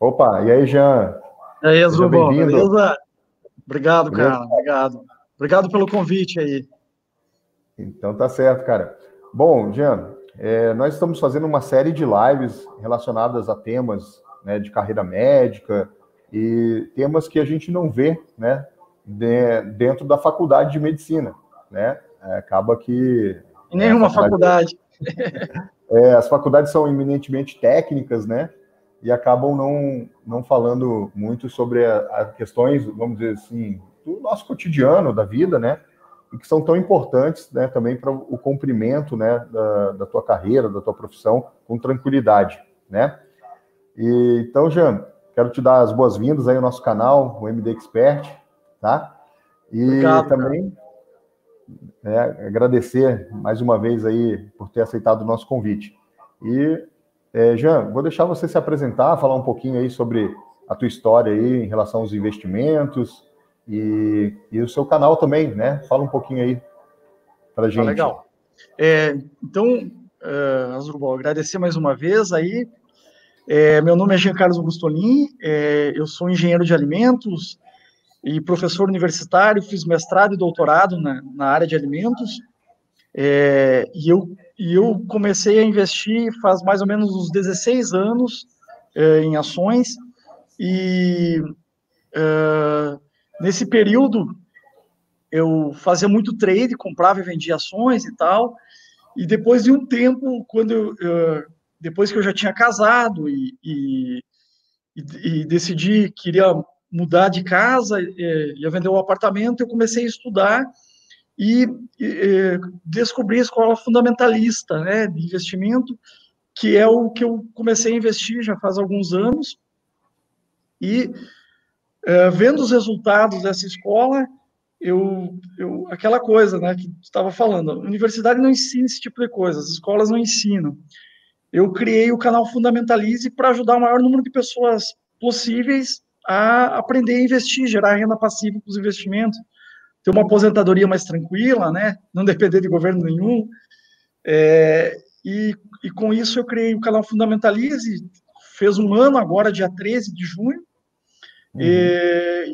Opa, e aí, Jean? E aí, Azrubão, beleza? Obrigado, beleza? cara, obrigado. Obrigado pelo convite aí. Então tá certo, cara. Bom, Jean, é, nós estamos fazendo uma série de lives relacionadas a temas né, de carreira médica e temas que a gente não vê né, de, dentro da faculdade de medicina. Né? É, acaba que. Em nenhuma faculdade. faculdade. é, as faculdades são eminentemente técnicas, né? E acabam não, não falando muito sobre as questões, vamos dizer assim, do nosso cotidiano, da vida, né? E que são tão importantes né, também para o cumprimento né, da, da tua carreira, da tua profissão, com tranquilidade, né? E, então, Jean, quero te dar as boas-vindas aí ao nosso canal, o MD Expert, tá? E Obrigado, também é, agradecer mais uma vez aí por ter aceitado o nosso convite. E é, Jean, vou deixar você se apresentar, falar um pouquinho aí sobre a tua história aí em relação aos investimentos e, e o seu canal também, né? Fala um pouquinho aí para a tá gente. Tá legal. É, então, uh, Azurubal, agradecer mais uma vez aí. É, meu nome é Jean Carlos Augustolin, é, eu sou engenheiro de alimentos e professor universitário, fiz mestrado e doutorado na, na área de alimentos. É, e eu e eu comecei a investir faz mais ou menos uns 16 anos é, em ações, e é, nesse período eu fazia muito trade, comprava e vendia ações e tal, e depois de um tempo, quando eu, eu depois que eu já tinha casado e, e, e, decidi que queria mudar de casa, ia vender o um apartamento, eu comecei a estudar e, e descobri a escola fundamentalista né, de investimento, que é o que eu comecei a investir já faz alguns anos, e é, vendo os resultados dessa escola, eu, eu aquela coisa né, que estava falando, a universidade não ensina esse tipo de coisa, as escolas não ensinam. Eu criei o canal Fundamentalize para ajudar o maior número de pessoas possíveis a aprender a investir, gerar renda passiva para os investimentos, ter uma aposentadoria mais tranquila, né? Não depender de governo nenhum. É, e, e, com isso eu criei o canal Fundamentalize, fez um ano agora, dia 13 de junho. Uhum. É,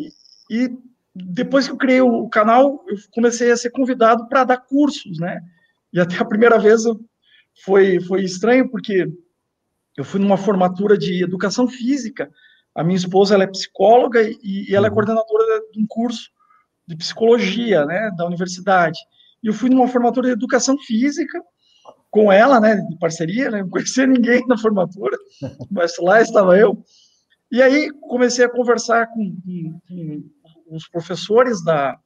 e depois que eu criei o canal, eu comecei a ser convidado para dar cursos, né? E até a primeira vez foi, foi estranho, porque eu fui numa formatura de educação física. A minha esposa ela é psicóloga e, e ela é uhum. coordenadora de um curso de psicologia, né, da universidade. E eu fui numa formatura de educação física com ela, né, de parceria, né, não conhecia ninguém na formatura, mas lá estava eu. E aí comecei a conversar com, com, com os professores da,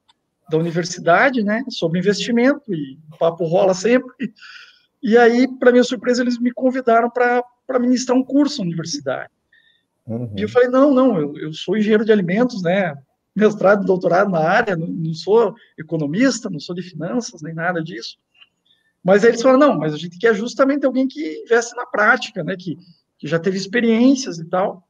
da universidade, né, sobre investimento, e o papo rola sempre. E aí, para minha surpresa, eles me convidaram para ministrar um curso na universidade. Uhum. E eu falei, não, não, eu, eu sou engenheiro de alimentos, né, mestrado, doutorado na área, não, não, sou economista, não sou de finanças, nem nada disso. Mas aí eles falaram, não, mas a gente quer justamente alguém que investe na prática, né, que, que já teve experiências e tal.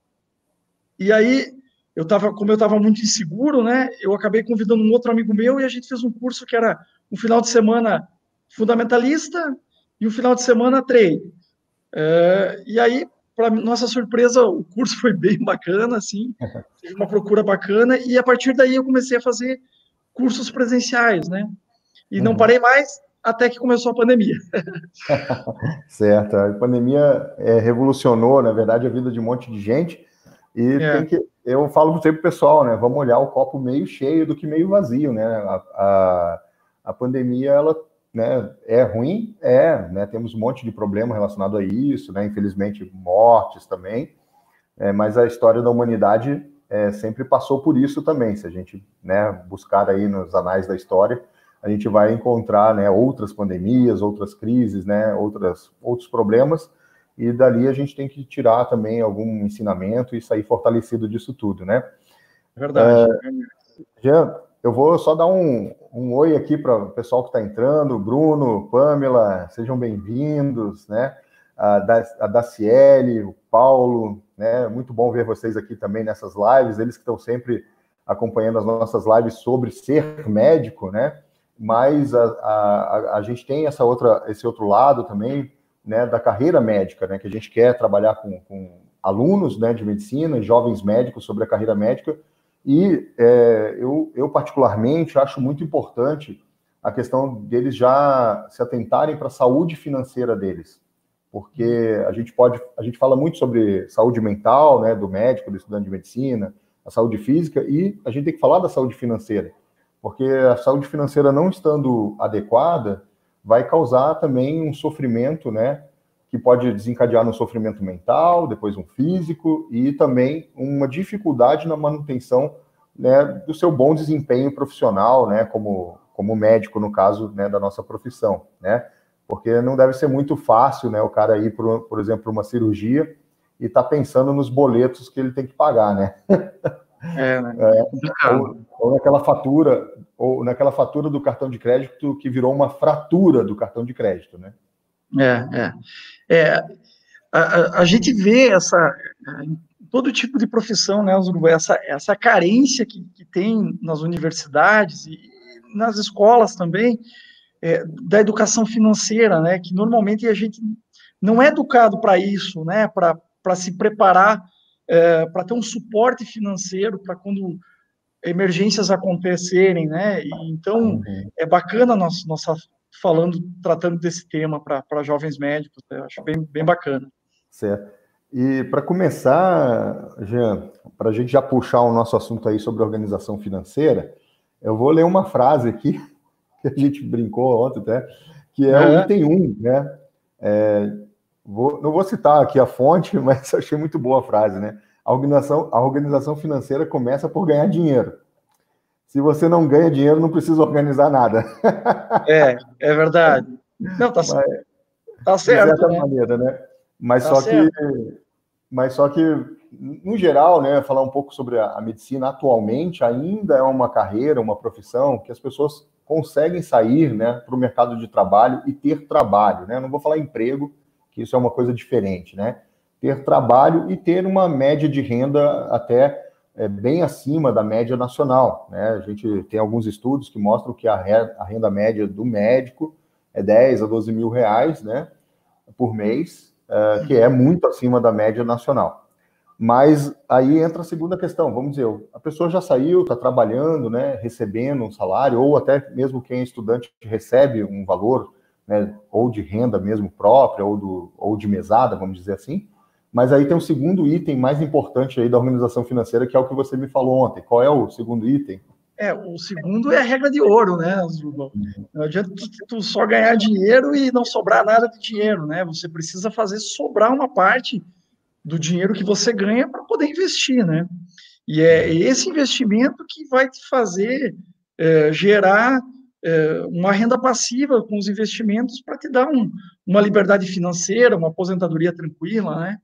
E aí, eu tava, como eu estava muito inseguro, né, eu acabei convidando um outro amigo meu e a gente fez um curso que era um final de semana fundamentalista e um final de semana trade. É, e aí, para nossa surpresa, o curso foi bem bacana, assim, teve uma procura bacana, e a partir daí eu comecei a fazer cursos presenciais, né? E uhum. não parei mais até que começou a pandemia. certo, a pandemia é, revolucionou, na verdade, a vida de um monte de gente, e é. que, eu falo sempre pro pessoal, né, vamos olhar o copo meio cheio do que meio vazio, né, a, a, a pandemia, ela né, é ruim, é, né, temos um monte de problema relacionado a isso, né, infelizmente mortes também, é, mas a história da humanidade é, sempre passou por isso também. Se a gente né, buscar aí nos anais da história, a gente vai encontrar né, outras pandemias, outras crises, né, outras, outros problemas, e dali a gente tem que tirar também algum ensinamento e sair fortalecido disso tudo, né? Verdade. É, Jean, eu vou só dar um, um oi aqui para o pessoal que está entrando, Bruno, Pamela, sejam bem-vindos, né? A, da, a Daciele, o Paulo, né? Muito bom ver vocês aqui também nessas lives, eles que estão sempre acompanhando as nossas lives sobre ser médico, né? Mas a, a, a gente tem essa outra, esse outro lado também, né? Da carreira médica, né? Que a gente quer trabalhar com, com alunos né, de medicina, jovens médicos sobre a carreira médica, e é, eu, eu, particularmente, acho muito importante a questão deles já se atentarem para a saúde financeira deles, porque a gente pode, a gente fala muito sobre saúde mental, né, do médico, do estudante de medicina, a saúde física, e a gente tem que falar da saúde financeira, porque a saúde financeira não estando adequada vai causar também um sofrimento, né, que pode desencadear no sofrimento mental, depois um físico e também uma dificuldade na manutenção né, do seu bom desempenho profissional, né, como, como médico, no caso né, da nossa profissão, né, porque não deve ser muito fácil né, o cara ir, por, por exemplo, para uma cirurgia e estar tá pensando nos boletos que ele tem que pagar, né? É, né? É, ou, ou naquela fatura, ou naquela fatura do cartão de crédito que virou uma fratura do cartão de crédito, né? É, é. é a, a, gente vê essa todo tipo de profissão, né, essa, essa carência que, que tem nas universidades e nas escolas também, é, da educação financeira, né, que normalmente a gente não é educado para isso, né, para se preparar, é, para ter um suporte financeiro para quando emergências acontecerem, né, e, então uhum. é bacana nós, nossa falando, tratando desse tema para jovens médicos. Eu acho bem, bem bacana. Certo. E para começar, Jean, para a gente já puxar o nosso assunto aí sobre organização financeira, eu vou ler uma frase aqui, que a gente brincou ontem até, que é, é. o item 1, né? É, vou, não vou citar aqui a fonte, mas achei muito boa a frase, né? A organização, a organização financeira começa por ganhar dinheiro se você não ganha dinheiro, não precisa organizar nada. É, é verdade. Não, tá, Mas, tá certo. De certa né? maneira, né? Mas tá só certo. que. Mas só que, no geral, né, falar um pouco sobre a, a medicina atualmente ainda é uma carreira, uma profissão que as pessoas conseguem sair né, para o mercado de trabalho e ter trabalho. Né? Não vou falar emprego, que isso é uma coisa diferente, né? Ter trabalho e ter uma média de renda até é bem acima da média nacional. Né? A gente tem alguns estudos que mostram que a renda média do médico é 10 a 12 mil reais né, por mês, é, que é muito acima da média nacional. Mas aí entra a segunda questão, vamos dizer, a pessoa já saiu, está trabalhando, né, recebendo um salário, ou até mesmo quem é estudante recebe um valor, né, ou de renda mesmo própria, ou, do, ou de mesada, vamos dizer assim, mas aí tem um segundo item mais importante aí da organização financeira, que é o que você me falou ontem. Qual é o segundo item? É, o segundo é a regra de ouro, né, Zuba? Não adianta tu, tu, só ganhar dinheiro e não sobrar nada de dinheiro, né? Você precisa fazer sobrar uma parte do dinheiro que você ganha para poder investir, né? E é esse investimento que vai te fazer é, gerar é, uma renda passiva com os investimentos para te dar um, uma liberdade financeira, uma aposentadoria tranquila, né?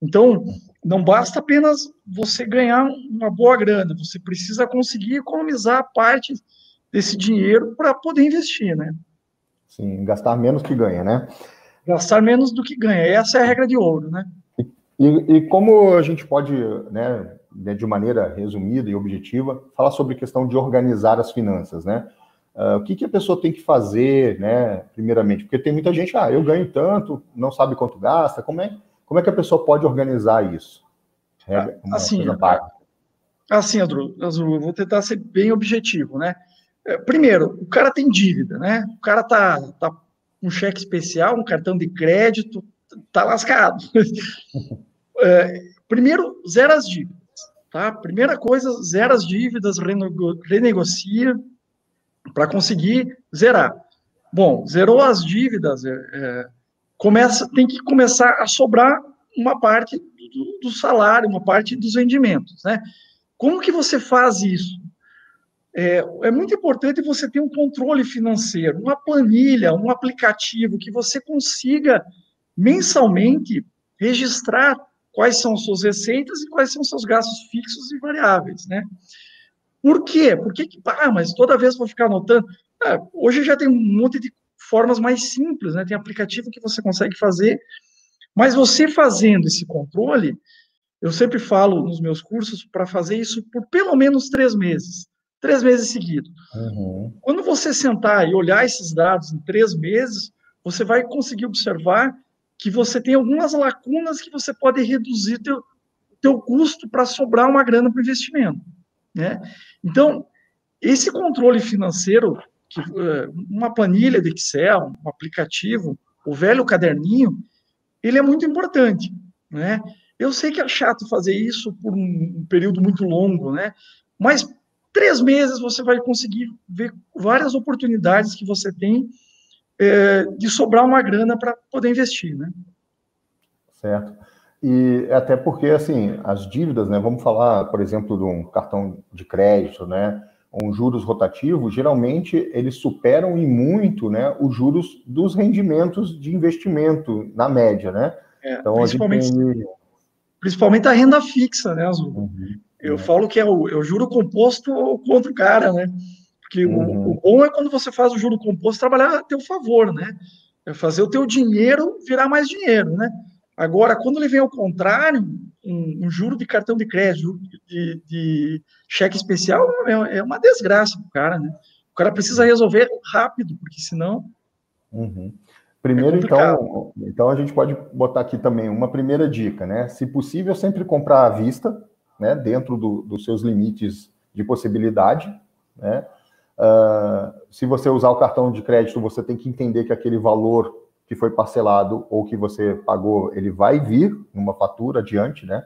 Então, não basta apenas você ganhar uma boa grana, você precisa conseguir economizar parte desse dinheiro para poder investir, né? Sim, gastar menos que ganha, né? Gastar menos do que ganha. Essa é a regra de ouro, né? E, e como a gente pode, né, de maneira resumida e objetiva, falar sobre a questão de organizar as finanças, né? Uh, o que, que, a pessoa tem que fazer, né, primeiramente? Porque tem muita gente, ah, eu ganho tanto, não sabe quanto gasta, como é, como é que a pessoa pode organizar isso? É assim, assim, Andrew, eu vou tentar ser bem objetivo, né? É, primeiro, o cara tem dívida, né? O cara tá, tá com um cheque especial, um cartão de crédito, tá lascado. é, primeiro, zera as dívidas, tá? Primeira coisa, zera as dívidas, renego, renegocia para conseguir zerar. Bom, zerou as dívidas, é, é começa, tem que começar a sobrar uma parte do, do, salário, uma parte dos rendimentos, né? Como que você faz isso? É, é, muito importante você ter um controle financeiro, uma planilha, um aplicativo que você consiga mensalmente registrar quais são suas receitas e quais são seus gastos fixos e variáveis, né? Por quê? Porque que, ah, mas toda vez vou ficar anotando. Ah, hoje já tem um monte de formas mais simples, né? Tem aplicativo que você consegue fazer, mas você fazendo esse controle, eu sempre falo nos meus cursos para fazer isso por pelo menos três meses, três meses seguidos. Uhum. Quando você sentar e olhar esses dados em três meses, você vai conseguir observar que você tem algumas lacunas que você pode reduzir teu, teu custo para sobrar uma grana para o investimento, né? Então, esse controle financeiro, que, é, uma planilha de Excel, um aplicativo, o velho caderninho, ele é muito importante, né? Eu sei que é chato fazer isso por um período muito longo, né? Mas três meses você vai conseguir ver várias oportunidades que você tem é, de sobrar uma grana para poder investir, né? Certo. E até porque, assim, as dívidas, né? Vamos falar, por exemplo, de um cartão de crédito, né? Um juros rotativo, geralmente eles superam em muito, né? Os juros dos rendimentos de investimento na média, né? É, então, principalmente, tem... principalmente a renda fixa, né, Azul? Uhum. Eu é. falo que é o, é o juro composto contra o cara, né? Porque uhum. o, o, bom é quando você faz o juro composto trabalhar a teu favor, né? É fazer o teu dinheiro virar mais dinheiro, né? Agora, quando ele vem ao contrário, um, um juro de cartão de crédito, de, de cheque especial, é, é uma desgraça para o cara, né? O cara precisa resolver rápido, porque senão. Uhum. Primeiro, é então, então a gente pode botar aqui também uma primeira dica, né? Se possível, sempre comprar à vista, né? Dentro do, dos seus limites de possibilidade, né? Uh, se você usar o cartão de crédito, você tem que entender que aquele valor que foi parcelado ou que você pagou, ele vai vir numa fatura adiante, né?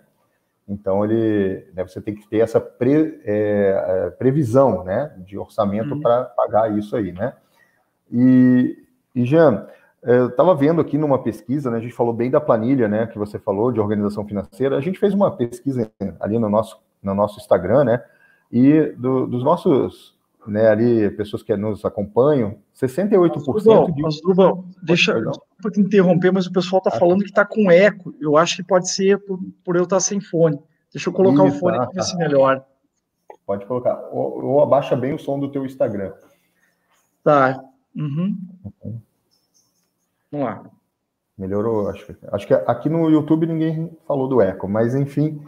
Então ele, né, você tem que ter essa pre, é, é previsão, né, de orçamento uhum. para pagar isso aí, né? E, e Jean, eu estava vendo aqui numa pesquisa, né, a gente falou bem da planilha, né, que você falou de organização financeira. A gente fez uma pesquisa ali no nosso no nosso Instagram, né? E do, dos nossos né, ali, pessoas que nos acompanham, 68% de. Asdrubal, deixa eu te interromper, mas o pessoal está ah, falando que está com eco. Eu acho que pode ser por, por eu estar sem fone. Deixa eu colocar Isso, o fone para ver se melhor. Pode colocar. Ou, ou, abaixa bem o som do teu Instagram. Tá. Uhum. uhum. Vamos lá. Melhorou, acho que. Acho que aqui no YouTube ninguém falou do eco, mas enfim.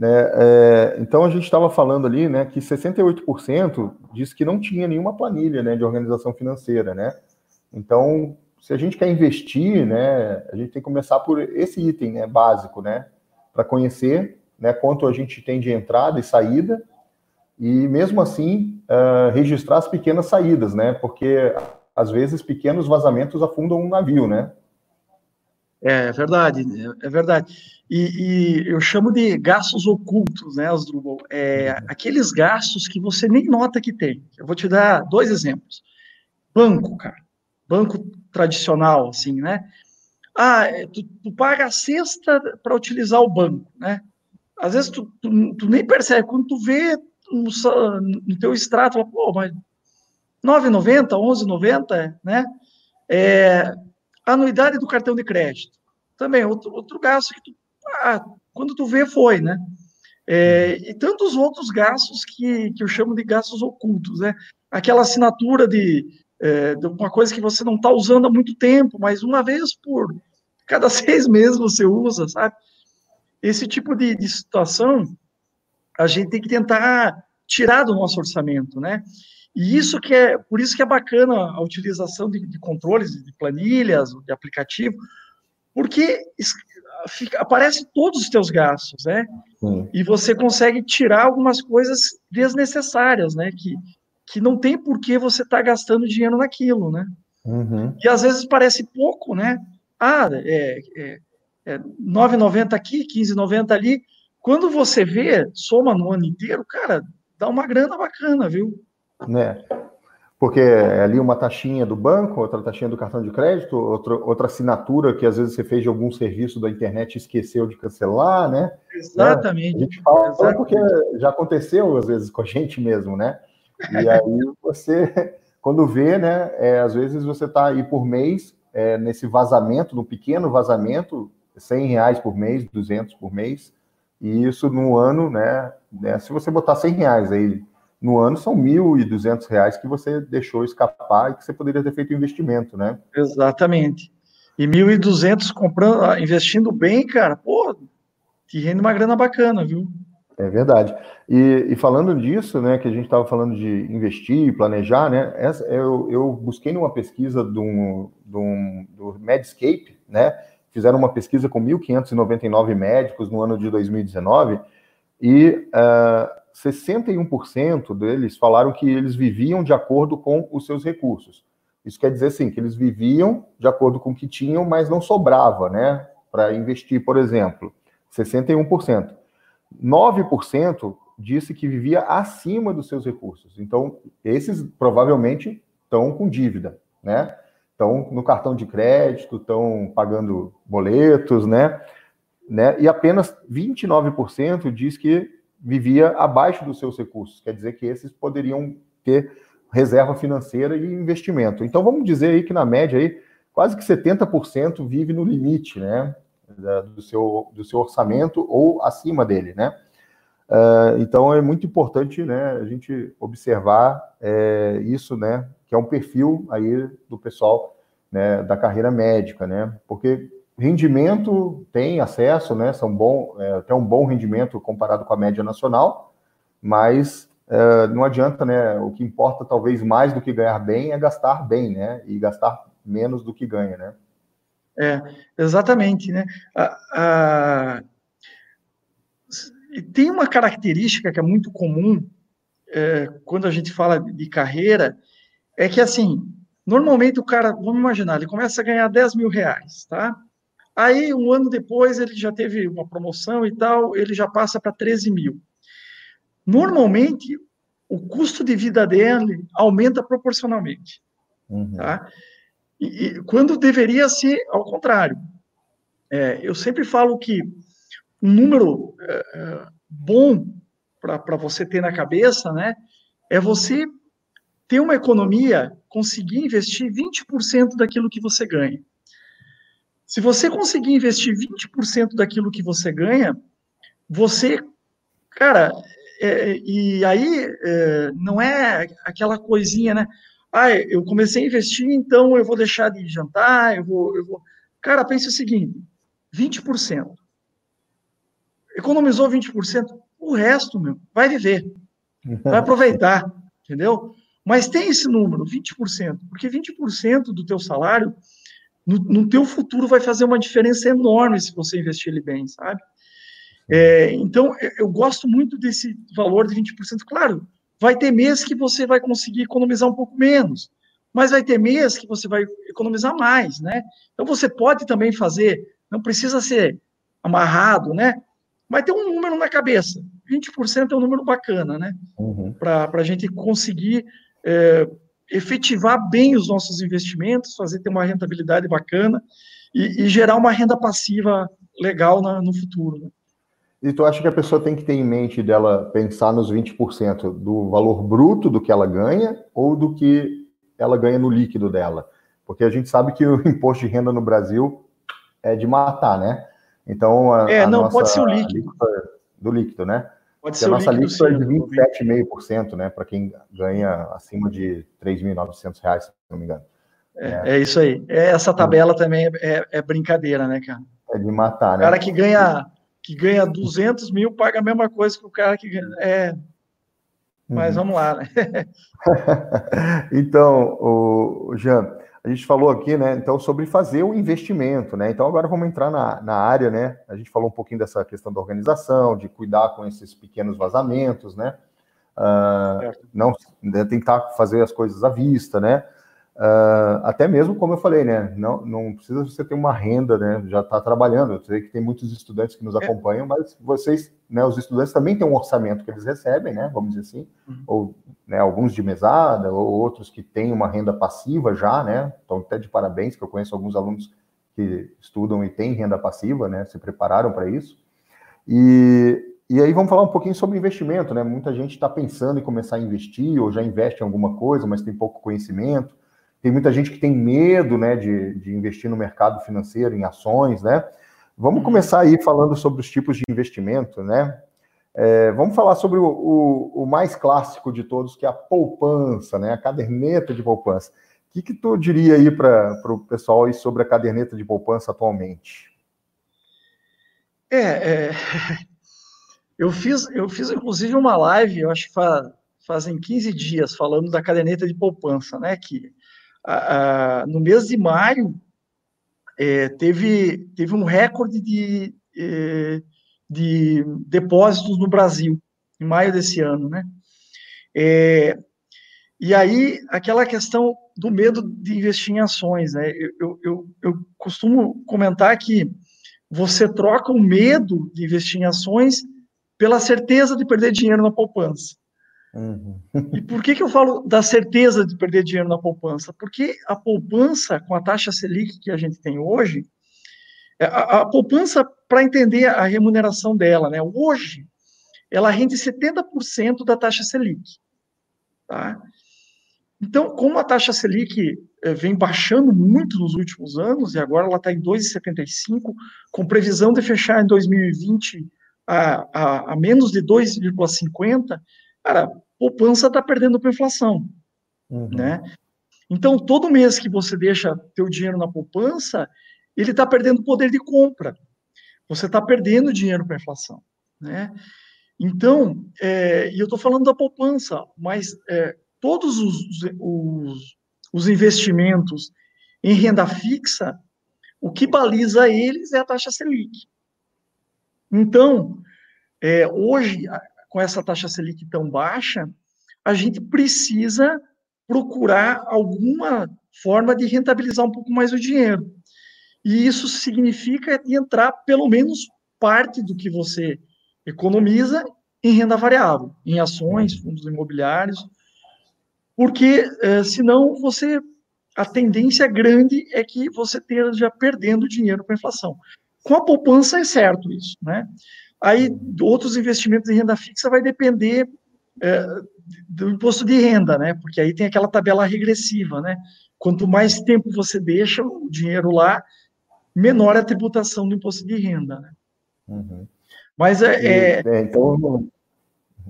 Né, é, então a gente estava falando ali, né, que 68% disse que não tinha nenhuma planilha, né, de organização financeira, né. Então, se a gente quer investir, né, a gente tem que começar por esse item, né, básico, né, para conhecer, né, quanto a gente tem de entrada e saída e mesmo assim uh, registrar as pequenas saídas, né, porque às vezes pequenos vazamentos afundam um navio, né. É, é verdade, é verdade. E, e, eu chamo de gastos ocultos, né, Asdrubal? É, aqueles gastos que você nem nota que tem. Eu vou te dar dois exemplos. Banco, cara. Banco tradicional, assim, né? Ah, é, tu, tu paga a cesta para utilizar o banco, né? Às vezes tu, tu, tu, nem percebe. Quando tu vê no, no teu extrato, pô, mas 9,90, 11,90, né? É, anuidade do cartão de crédito. Também, outro, outro gasto que tu ah, quando tu vê, foi, né? É, e tantos outros gastos que, que eu chamo de gastos ocultos, né? Aquela assinatura de, é, de uma coisa que você não está usando há muito tempo, mas uma vez por cada seis meses você usa, sabe? Esse tipo de, de situação a gente tem que tentar tirar do nosso orçamento, né? E isso que é, por isso que é bacana a utilização de, de controles, de planilhas, de aplicativo, porque fica, aparece todos os teus gastos, né? E você consegue tirar algumas coisas desnecessárias, né? Que, que não tem por que você estar tá gastando dinheiro naquilo, né? Uhum. E às vezes parece pouco, né? Ah, é, é, é 9,90 aqui, 15,90 ali. Quando você vê, soma no ano inteiro, cara, dá uma grana bacana, viu? Né? porque é ali uma taxinha do banco, outra taxinha do cartão de crédito, outra, outra assinatura que às vezes você fez de algum serviço da internet e esqueceu de cancelar, né? Exatamente. Né? A gente fala Exatamente. porque já aconteceu às vezes com a gente mesmo, né? E aí você, quando vê, né, é, às vezes você está aí por mês, é, nesse vazamento, no pequeno vazamento, 100 reais por mês, 200 por mês, e isso no ano, né, né se você botar 100 reais aí no ano são R$ 1.200 que você deixou escapar e que você poderia ter feito investimento, né? Exatamente. E 1.200 comprando, ah, investindo bem, cara, pô, te rende uma grana bacana, viu? É verdade. E, e falando disso, né, que a gente estava falando de investir, planejar, né, essa, eu, eu busquei numa pesquisa do, do, do Medscape, né, fizeram uma pesquisa com 1.599 médicos no ano de 2019 e uh, 61% deles falaram que eles viviam de acordo com os seus recursos. Isso quer dizer, sim, que eles viviam de acordo com o que tinham, mas não sobrava, né, para investir, por exemplo. 61%. 9% disse que vivia acima dos seus recursos. Então, esses provavelmente estão com dívida, né? Estão no cartão de crédito, estão pagando boletos, né? né? E apenas 29% diz que vivia abaixo dos seus recursos. Quer dizer que esses poderiam ter reserva financeira e investimento. Então, vamos dizer aí que na média aí, quase que 70% vive no limite, né? Do seu, do seu orçamento ou acima dele, né? Uh, então é muito importante né, a gente observar é, isso, né, que é um perfil aí do pessoal né, da carreira médica, né, porque rendimento tem acesso, né, são bom, é, até um bom rendimento comparado com a média nacional, mas é, não adianta, né, o que importa talvez mais do que ganhar bem é gastar bem, né, e gastar menos do que ganha, né. É, exatamente, né, a, a tem uma característica que é muito comum é, quando a gente fala de carreira, é que assim, normalmente o cara, vamos imaginar, ele começa a ganhar 10 mil reais, tá? Aí, um ano depois, ele já teve uma promoção e tal, ele já passa para 13 mil. Normalmente, o custo de vida dele aumenta proporcionalmente, uhum. tá? E, e, quando deveria ser ao contrário. É, eu sempre falo que um número é, é bom para você ter na cabeça, né? É você ter uma economia, conseguir investir 20% daquilo que você ganha. Se você conseguir investir 20% daquilo que você ganha, você, cara, é, e aí é, não é aquela coisinha, né? Ah, eu comecei a investir, então eu vou deixar de jantar, eu vou. Eu vou... Cara, pense o seguinte: 20% economizou 20%, o resto, meu, vai viver, vai aproveitar, entendeu? Mas tem esse número, 20%, porque 20% do teu salário, no, no, teu futuro, vai fazer uma diferença enorme se você investir ele bem, sabe? É, então, eu gosto muito desse valor de 20%. Claro, vai ter mês que você vai conseguir economizar um pouco menos, mas vai ter mês que você vai economizar mais, né? Então, você pode também fazer, não precisa ser amarrado, né? vai ter um número na cabeça. 20% é um número bacana, né? Uhum. Para a gente conseguir é, efetivar bem os nossos investimentos, fazer ter uma rentabilidade bacana e, e gerar uma renda passiva legal na, no futuro. Né? E tu acha que a pessoa tem que ter em mente dela pensar nos 20% do valor bruto do que ela ganha ou do que ela ganha no líquido dela? Porque a gente sabe que o imposto de renda no Brasil é de matar, né? Então, a, é, a não, pode ser o líquido. Do líquido, né? Pode ser a nossa líquido é de 27,5%, né? Para quem ganha acima de R$ 3.900, se não me engano. É, é. é, isso aí. É, essa tabela também é, é, é, brincadeira, né, cara? É de matar, né? O cara que ganha, que ganha 200 mil paga a mesma coisa que o cara que ganha. É. Mas uhum. vamos lá, né? então, o Jean, a gente falou aqui, né, então, sobre fazer o investimento, né? Então, agora vamos entrar na, na área, né? A gente falou um pouquinho dessa questão da organização, de cuidar com esses pequenos vazamentos, né? Uh, não né, tentar fazer as coisas à vista, né? Uh, até mesmo, como eu falei, né? Não, não precisa você ter uma renda, né? Já está trabalhando. Eu sei que tem muitos estudantes que nos é. acompanham, mas vocês, né? Os estudantes também têm um orçamento que eles recebem, né? Vamos dizer assim, uhum. ou né, alguns de mesada, ou outros que têm uma renda passiva já, né? Então, até de parabéns, que eu conheço alguns alunos que estudam e têm renda passiva, né? Se prepararam para isso. E, e aí vamos falar um pouquinho sobre investimento, né? Muita gente está pensando em começar a investir ou já investe em alguma coisa, mas tem pouco conhecimento. Tem muita gente que tem medo, né, de, de investir no mercado financeiro, em ações, né? Vamos uhum. começar aí falando sobre os tipos de investimento, né? É, vamos falar sobre o, o, o, mais clássico de todos, que é a poupança, né? A caderneta de poupança. O que, que tu diria aí para o pessoal aí sobre a caderneta de poupança atualmente? É, é, eu fiz, eu fiz inclusive uma live, eu acho que faz, fazem 15 dias, falando da caderneta de poupança, né? Que a, no mês de maio é, teve, teve um recorde de, é, de depósitos no Brasil, em maio desse ano, né? É, e aí, aquela questão do medo de investir em ações, né? Eu, eu, eu costumo comentar que você troca o medo de investir em ações pela certeza de perder dinheiro na poupança. Uhum. E por que, que eu falo da certeza de perder dinheiro na poupança? Porque a poupança, com a taxa Selic que a gente tem hoje, é, a, a poupança, para entender a remuneração dela, né? Hoje, ela rende 70% da taxa Selic. Tá? Então, como a taxa Selic eh, vem baixando muito nos últimos anos, e agora ela está em 2,75, com previsão de fechar em 2020 a, a, a menos de 2,50, cara, poupança está perdendo para a inflação. Uhum. Né? Então, todo mês que você deixa teu dinheiro na poupança, ele está perdendo poder de compra. Você está perdendo dinheiro para a inflação. Né? Então, é, e eu estou falando da poupança, mas é, todos os, os, os investimentos em renda fixa, o que baliza eles é a taxa Selic. Então, é, hoje, com essa taxa Selic tão baixa, a gente precisa procurar alguma forma de rentabilizar um pouco mais o dinheiro. E isso significa entrar pelo menos parte do que você economiza em renda variável, em ações, fundos imobiliários, porque é, senão você a tendência grande é que você esteja perdendo dinheiro para a inflação. Com a poupança é certo isso, né? Aí outros investimentos em renda fixa vai depender é, do imposto de renda, né? Porque aí tem aquela tabela regressiva, né? Quanto mais tempo você deixa o dinheiro lá, menor a tributação do imposto de renda, né? Uhum. Mas é, é, é, então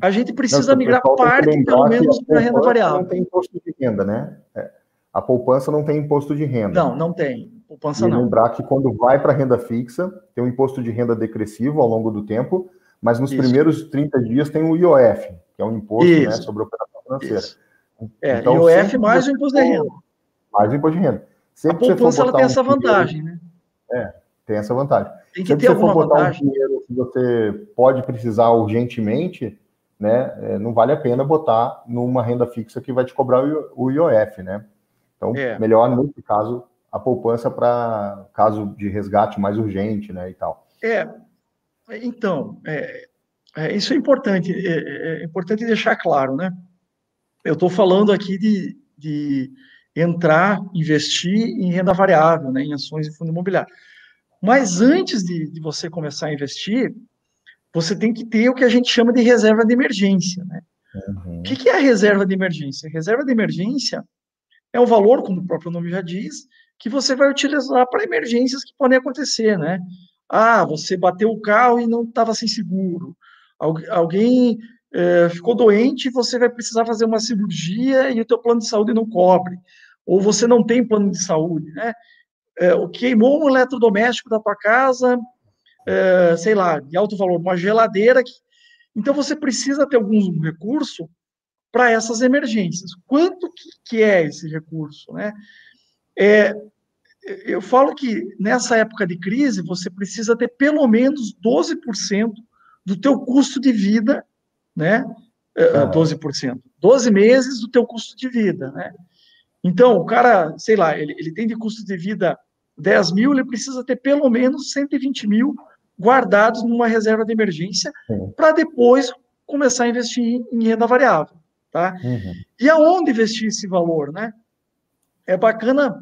a gente precisa não, migrar parte, pelo menos, para a renda variável. Não tem imposto de renda, né? É, a poupança não tem imposto de renda. Não, não tem. Poupança e não. lembrar que quando vai para renda fixa, tem um imposto de renda decressivo ao longo do tempo, mas nos Isso. primeiros 30 dias tem o IOF, que é um imposto né, sobre a operação financeira. Isso. É, então, IOF mais o imposto de renda. Mais o imposto de renda. Sempre a poupança ela tem um essa vantagem, dinheiro, né? É, tem essa vantagem. Tem que Sempre ter alguma vantagem. Um dinheiro que você pode precisar urgentemente, né, é, não vale a pena botar numa renda fixa que vai te cobrar o IOF, né? Então, é. melhor, nesse caso, a poupança para caso de resgate mais urgente, né, e tal. É, então, é, é isso é importante, é, é, é importante deixar claro, né? Eu estou falando aqui de, de entrar, investir em renda variável, né, em ações e fundo imobiliário. Mas antes de, de você começar a investir, você tem que ter o que a gente chama de reserva de emergência. Né? Uhum. O que, que é a reserva de emergência? A reserva de emergência é o valor, como o próprio nome já diz, que você vai utilizar para emergências que podem acontecer, né? Ah, você bateu o carro e não estava sem seguro. alguém é, ficou doente e você vai precisar fazer uma cirurgia e o teu plano de saúde não cobre. Ou você não tem plano de saúde, né? É, queimou um eletrodoméstico da tua casa, é, sei lá, de alto valor, uma geladeira. Que... Então, você precisa ter algum recurso para essas emergências. Quanto que, que, é esse recurso? Né? É, eu falo que nessa época de crise, você precisa ter pelo menos 12% do teu custo de vida, né? Ah. 12%. 12 meses do teu custo de vida, né? Então, o cara, sei lá, ele, ele tem de custo de vida 10 mil, ele precisa ter pelo menos 120 mil guardados numa reserva de emergência para depois começar a investir em renda variável, tá? Uhum. E aonde investir esse valor, né? É bacana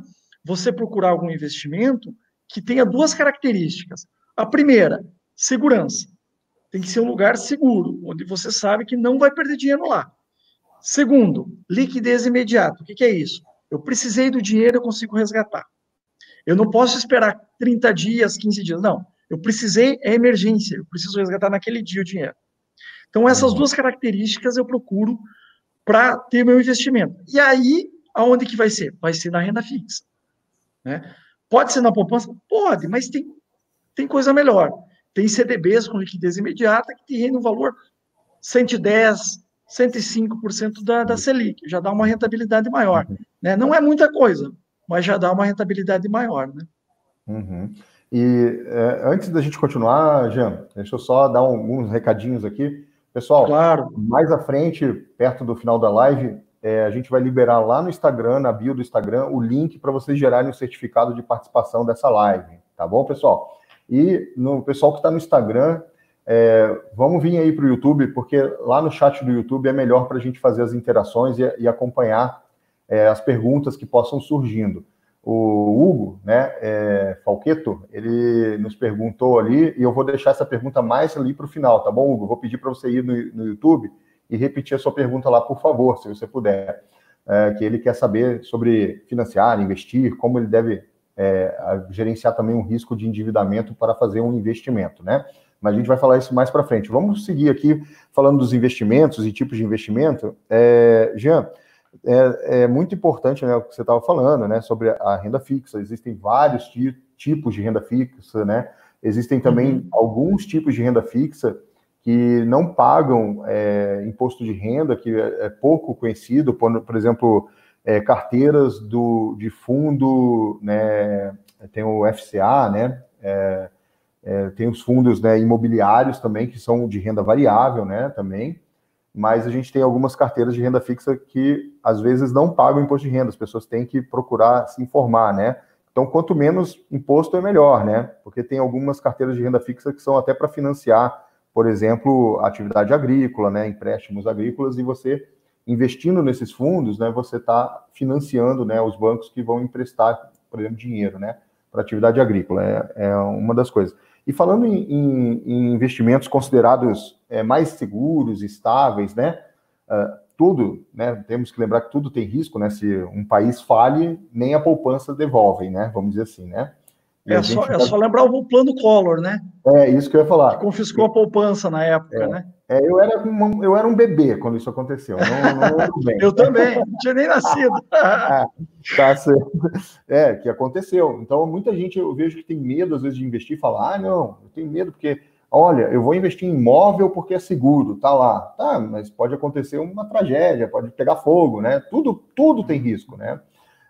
você procurar algum investimento que tenha duas características. A primeira, segurança. Tem que ser um lugar seguro, onde você sabe que não vai perder dinheiro lá. Segundo, liquidez imediata. O que, que é isso? Eu precisei do dinheiro, eu consigo resgatar. Eu não posso esperar 30 dias, 15 dias. Não. Eu precisei, é emergência, eu preciso resgatar naquele dia o dinheiro. Então, essas duas características eu procuro para ter meu investimento. E aí, aonde que vai ser? Vai ser na renda fixa. Né? Pode ser na poupança? Pode, mas tem, tem coisa melhor. Tem CDBs com liquidez imediata que tem um valor 110, 105% da, da Selic, já dá uma rentabilidade maior. Né? Não é muita coisa, mas já dá uma rentabilidade maior. Né? Uhum. E é, antes da gente continuar, Jean, deixa eu só dar alguns recadinhos aqui. Pessoal, claro. mais à frente, perto do final da live, é, a gente vai liberar lá no Instagram, na bio do Instagram, o link para vocês gerarem o certificado de participação dessa live. Tá bom, pessoal? E no pessoal que está no Instagram, é, vamos vir aí para o YouTube, porque lá no chat do YouTube é melhor para a gente fazer as interações e, e acompanhar é, as perguntas que possam surgindo. O Hugo, né, é, Falqueto, ele nos perguntou ali, e eu vou deixar essa pergunta mais ali para o final, tá bom, Hugo? Vou pedir para você ir no, no YouTube e repetir a sua pergunta lá, por favor, se você puder. É, que ele quer saber sobre financiar, investir, como ele deve é, gerenciar também um risco de endividamento para fazer um investimento, né? Mas a gente vai falar isso mais para frente. Vamos seguir aqui falando dos investimentos e tipos de investimento. É, Jean, é, é, muito importante né, o que você estava falando, né, sobre a renda fixa. Existem vários tipos de renda fixa, né? Existem também uhum. alguns tipos de renda fixa que não pagam é, imposto de renda, que é, é pouco conhecido, por, por exemplo, é, carteiras do, de fundo, né, tem o FCA, né, é, é, tem os fundos né, imobiliários também, que são de renda variável, né, também, mas a gente tem algumas carteiras de renda fixa que, às vezes, não pagam imposto de renda, as pessoas têm que procurar se informar, né, então, quanto menos imposto é melhor, né, porque tem algumas carteiras de renda fixa que são até para financiar por exemplo, atividade agrícola, né, empréstimos agrícolas, e você investindo nesses fundos, né, você está financiando, né, os bancos que vão emprestar, por exemplo, dinheiro, né, para atividade agrícola. É, é, uma das coisas. E falando em, em, em investimentos considerados é, mais seguros, estáveis, né, uh, tudo, né, temos que lembrar que tudo tem risco, né, se um país fale, nem a poupança devolve, né, vamos dizer assim, né. É só, é só lembrar o plano Collor, né? É, isso que eu ia falar. Que confiscou a poupança na época, é. né? É, eu, era um, eu era um bebê quando isso aconteceu. Não, não eu também, não tinha nem nascido. ah, tá certo. É, que aconteceu. Então, muita gente eu vejo que tem medo, às vezes, de investir e falar: ah, não, eu tenho medo porque, olha, eu vou investir em imóvel porque é seguro, tá lá. Tá, mas pode acontecer uma tragédia, pode pegar fogo, né? Tudo, tudo tem risco, né?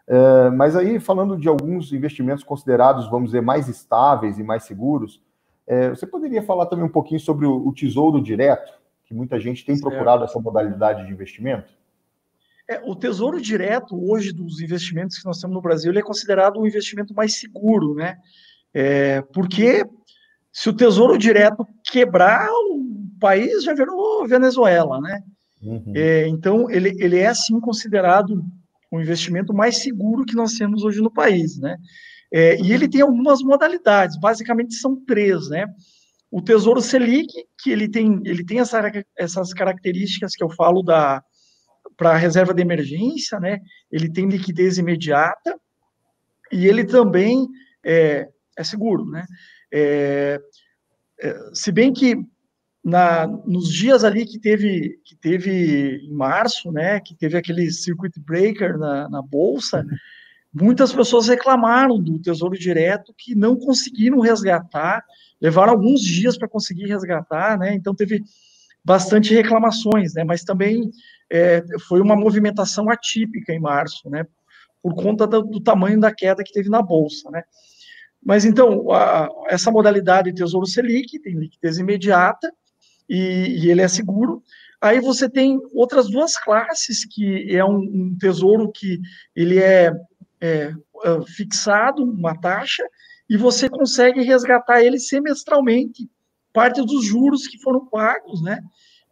É, mas aí, falando de alguns investimentos considerados, vamos dizer, mais estáveis e mais seguros, é, você poderia falar também um pouquinho sobre o, o Tesouro Direto, que muita gente tem certo. procurado essa modalidade de investimento? É, o Tesouro Direto, hoje, dos investimentos que nós temos no Brasil, ele é considerado um investimento mais seguro, né? É, porque se o Tesouro Direto quebrar, o país já virou Venezuela, né? Uhum. É, então, ele, ele é, sim, considerado o investimento mais seguro que nós temos hoje no país, né? É, e ele tem algumas modalidades, basicamente são três, né? O Tesouro Selic, que ele tem, ele tem essa, essas características que eu falo da para reserva de emergência, né? Ele tem liquidez imediata e ele também é, é seguro, né? É, é se bem que na, nos dias ali que teve, que teve em março, né, que teve aquele circuit breaker na, na bolsa, muitas pessoas reclamaram do Tesouro Direto que não conseguiram resgatar, levaram alguns dias para conseguir resgatar, né, então teve bastante reclamações, né, mas também é, foi uma movimentação atípica em março, né, por conta do, do tamanho da queda que teve na bolsa, né. Mas então, a, essa modalidade Tesouro Selic tem liquidez imediata, e, e ele é seguro. Aí você tem outras duas classes, que é um, um tesouro que ele é, é, é, fixado, uma taxa, e você consegue resgatar ele semestralmente, parte dos juros que foram pagos, né?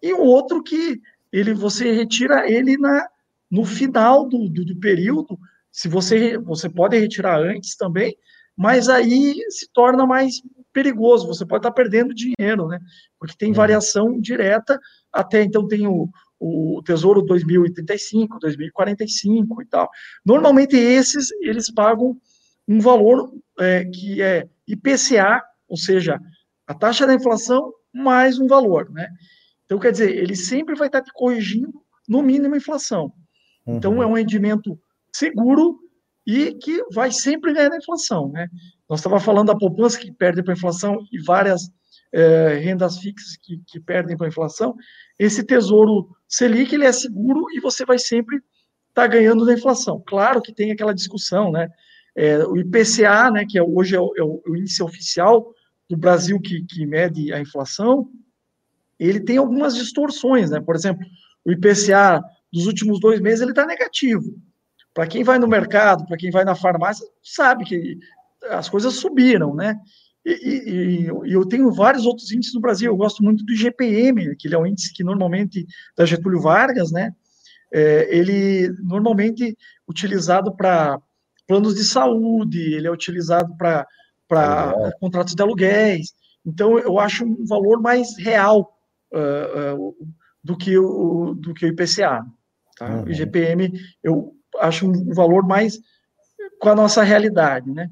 E um outro que ele você retira ele na, no final do, do, do período, se você, você pode retirar antes também, mas aí se torna mais perigoso, você pode estar perdendo dinheiro, né? Porque tem uhum. variação direta, até então tem o, o Tesouro 2035, 2045 e tal. Normalmente esses, eles pagam um valor é, que é IPCA, ou seja, a taxa da inflação mais um valor, né? Então, quer dizer, ele sempre vai estar te corrigindo no mínimo a inflação. Então, uhum. é um rendimento seguro e que vai sempre ganhar da inflação, né? Nós estávamos falando da poupança que perde para a inflação e várias é, rendas fixas que, que perdem para a inflação. Esse tesouro Selic ele é seguro e você vai sempre estar tá ganhando da inflação. Claro que tem aquela discussão, né? É, o IPCA, né, que é, hoje é o, é o, índice oficial do Brasil que, que mede a inflação, ele tem algumas distorções, né? Por exemplo, o IPCA dos últimos dois meses ele está negativo. Para quem vai no mercado, para quem vai na farmácia, sabe que as coisas subiram, né? E, e, e, eu tenho vários outros índices no Brasil. Eu gosto muito do IGPM, que ele é um índice que normalmente da Getúlio Vargas, né? É, ele normalmente utilizado para planos de saúde, ele é utilizado para para contratos de aluguéis. Então eu acho um valor mais real uh, uh, do que o do que o IPCA. Tá? Uhum. O IGPM eu acho um valor mais com a nossa realidade, né?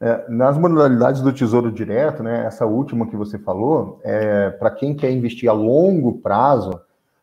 É, nas modalidades do Tesouro Direto, né, essa última que você falou, é, para quem quer investir a longo prazo,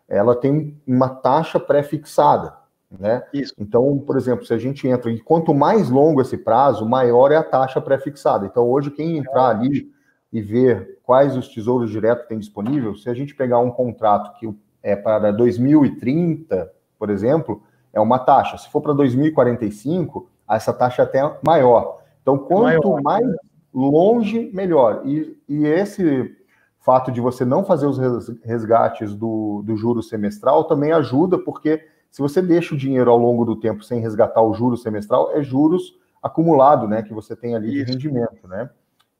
ela tem uma taxa pré-fixada. Né? Isso. Então, por exemplo, se a gente entra, e quanto mais longo esse prazo, maior é a taxa pré-fixada. Então, hoje, quem entrar ali e ver quais os tesouros diretos tem disponível, se a gente pegar um contrato que é para 2030, por exemplo, é uma taxa. Se for para 2045, essa taxa é até maior. Então, quanto maior. mais longe, melhor. E, e esse fato de você não fazer os resgates do, do juro semestral também ajuda, porque se você deixa o dinheiro ao longo do tempo sem resgatar o juro semestral, é juros acumulado, né, que você tem ali Isso. de rendimento, né?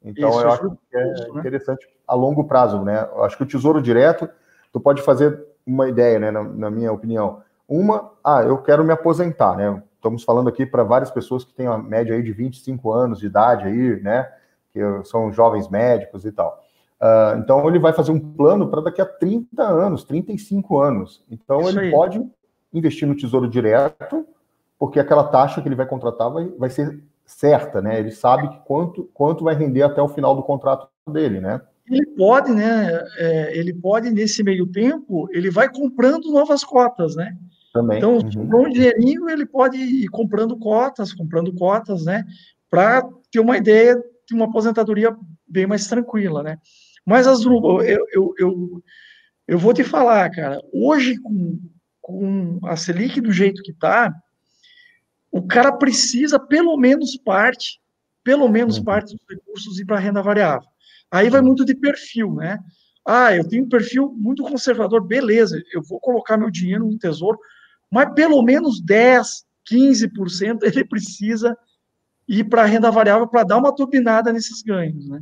Então Isso, eu acho que é né? interessante a longo prazo, né? Eu acho que o Tesouro Direto, tu pode fazer uma ideia, né, na, na minha opinião. Uma, ah, eu quero me aposentar, né? Estamos falando aqui para várias pessoas que têm uma média aí de 25 anos de idade aí, né? Que são jovens médicos e tal. Uh, então ele vai fazer um plano para daqui a 30 anos, 35 anos. Então Isso ele aí. pode investir no Tesouro Direto, porque aquela taxa que ele vai contratar vai, vai ser certa, né? Ele sabe que quanto, quanto vai render até o final do contrato dele, né? Ele pode, né? É, ele pode, nesse meio tempo, ele vai comprando novas cotas, né? Também. Então, uhum. um dinheirinho, ele pode ir comprando cotas, comprando cotas, né? Para ter uma ideia de uma aposentadoria bem mais tranquila, né? Mas as, eu, eu, eu, eu vou te falar, cara, hoje com, com a Selic do jeito que está, o cara precisa pelo menos parte, pelo menos uhum. parte dos recursos ir para renda variável. Aí vai muito de perfil, né? Ah, eu tenho um perfil muito conservador, beleza, eu vou colocar meu dinheiro no tesouro, mas pelo menos 10, 15% ele precisa ir para a renda variável para dar uma turbinada nesses ganhos, né?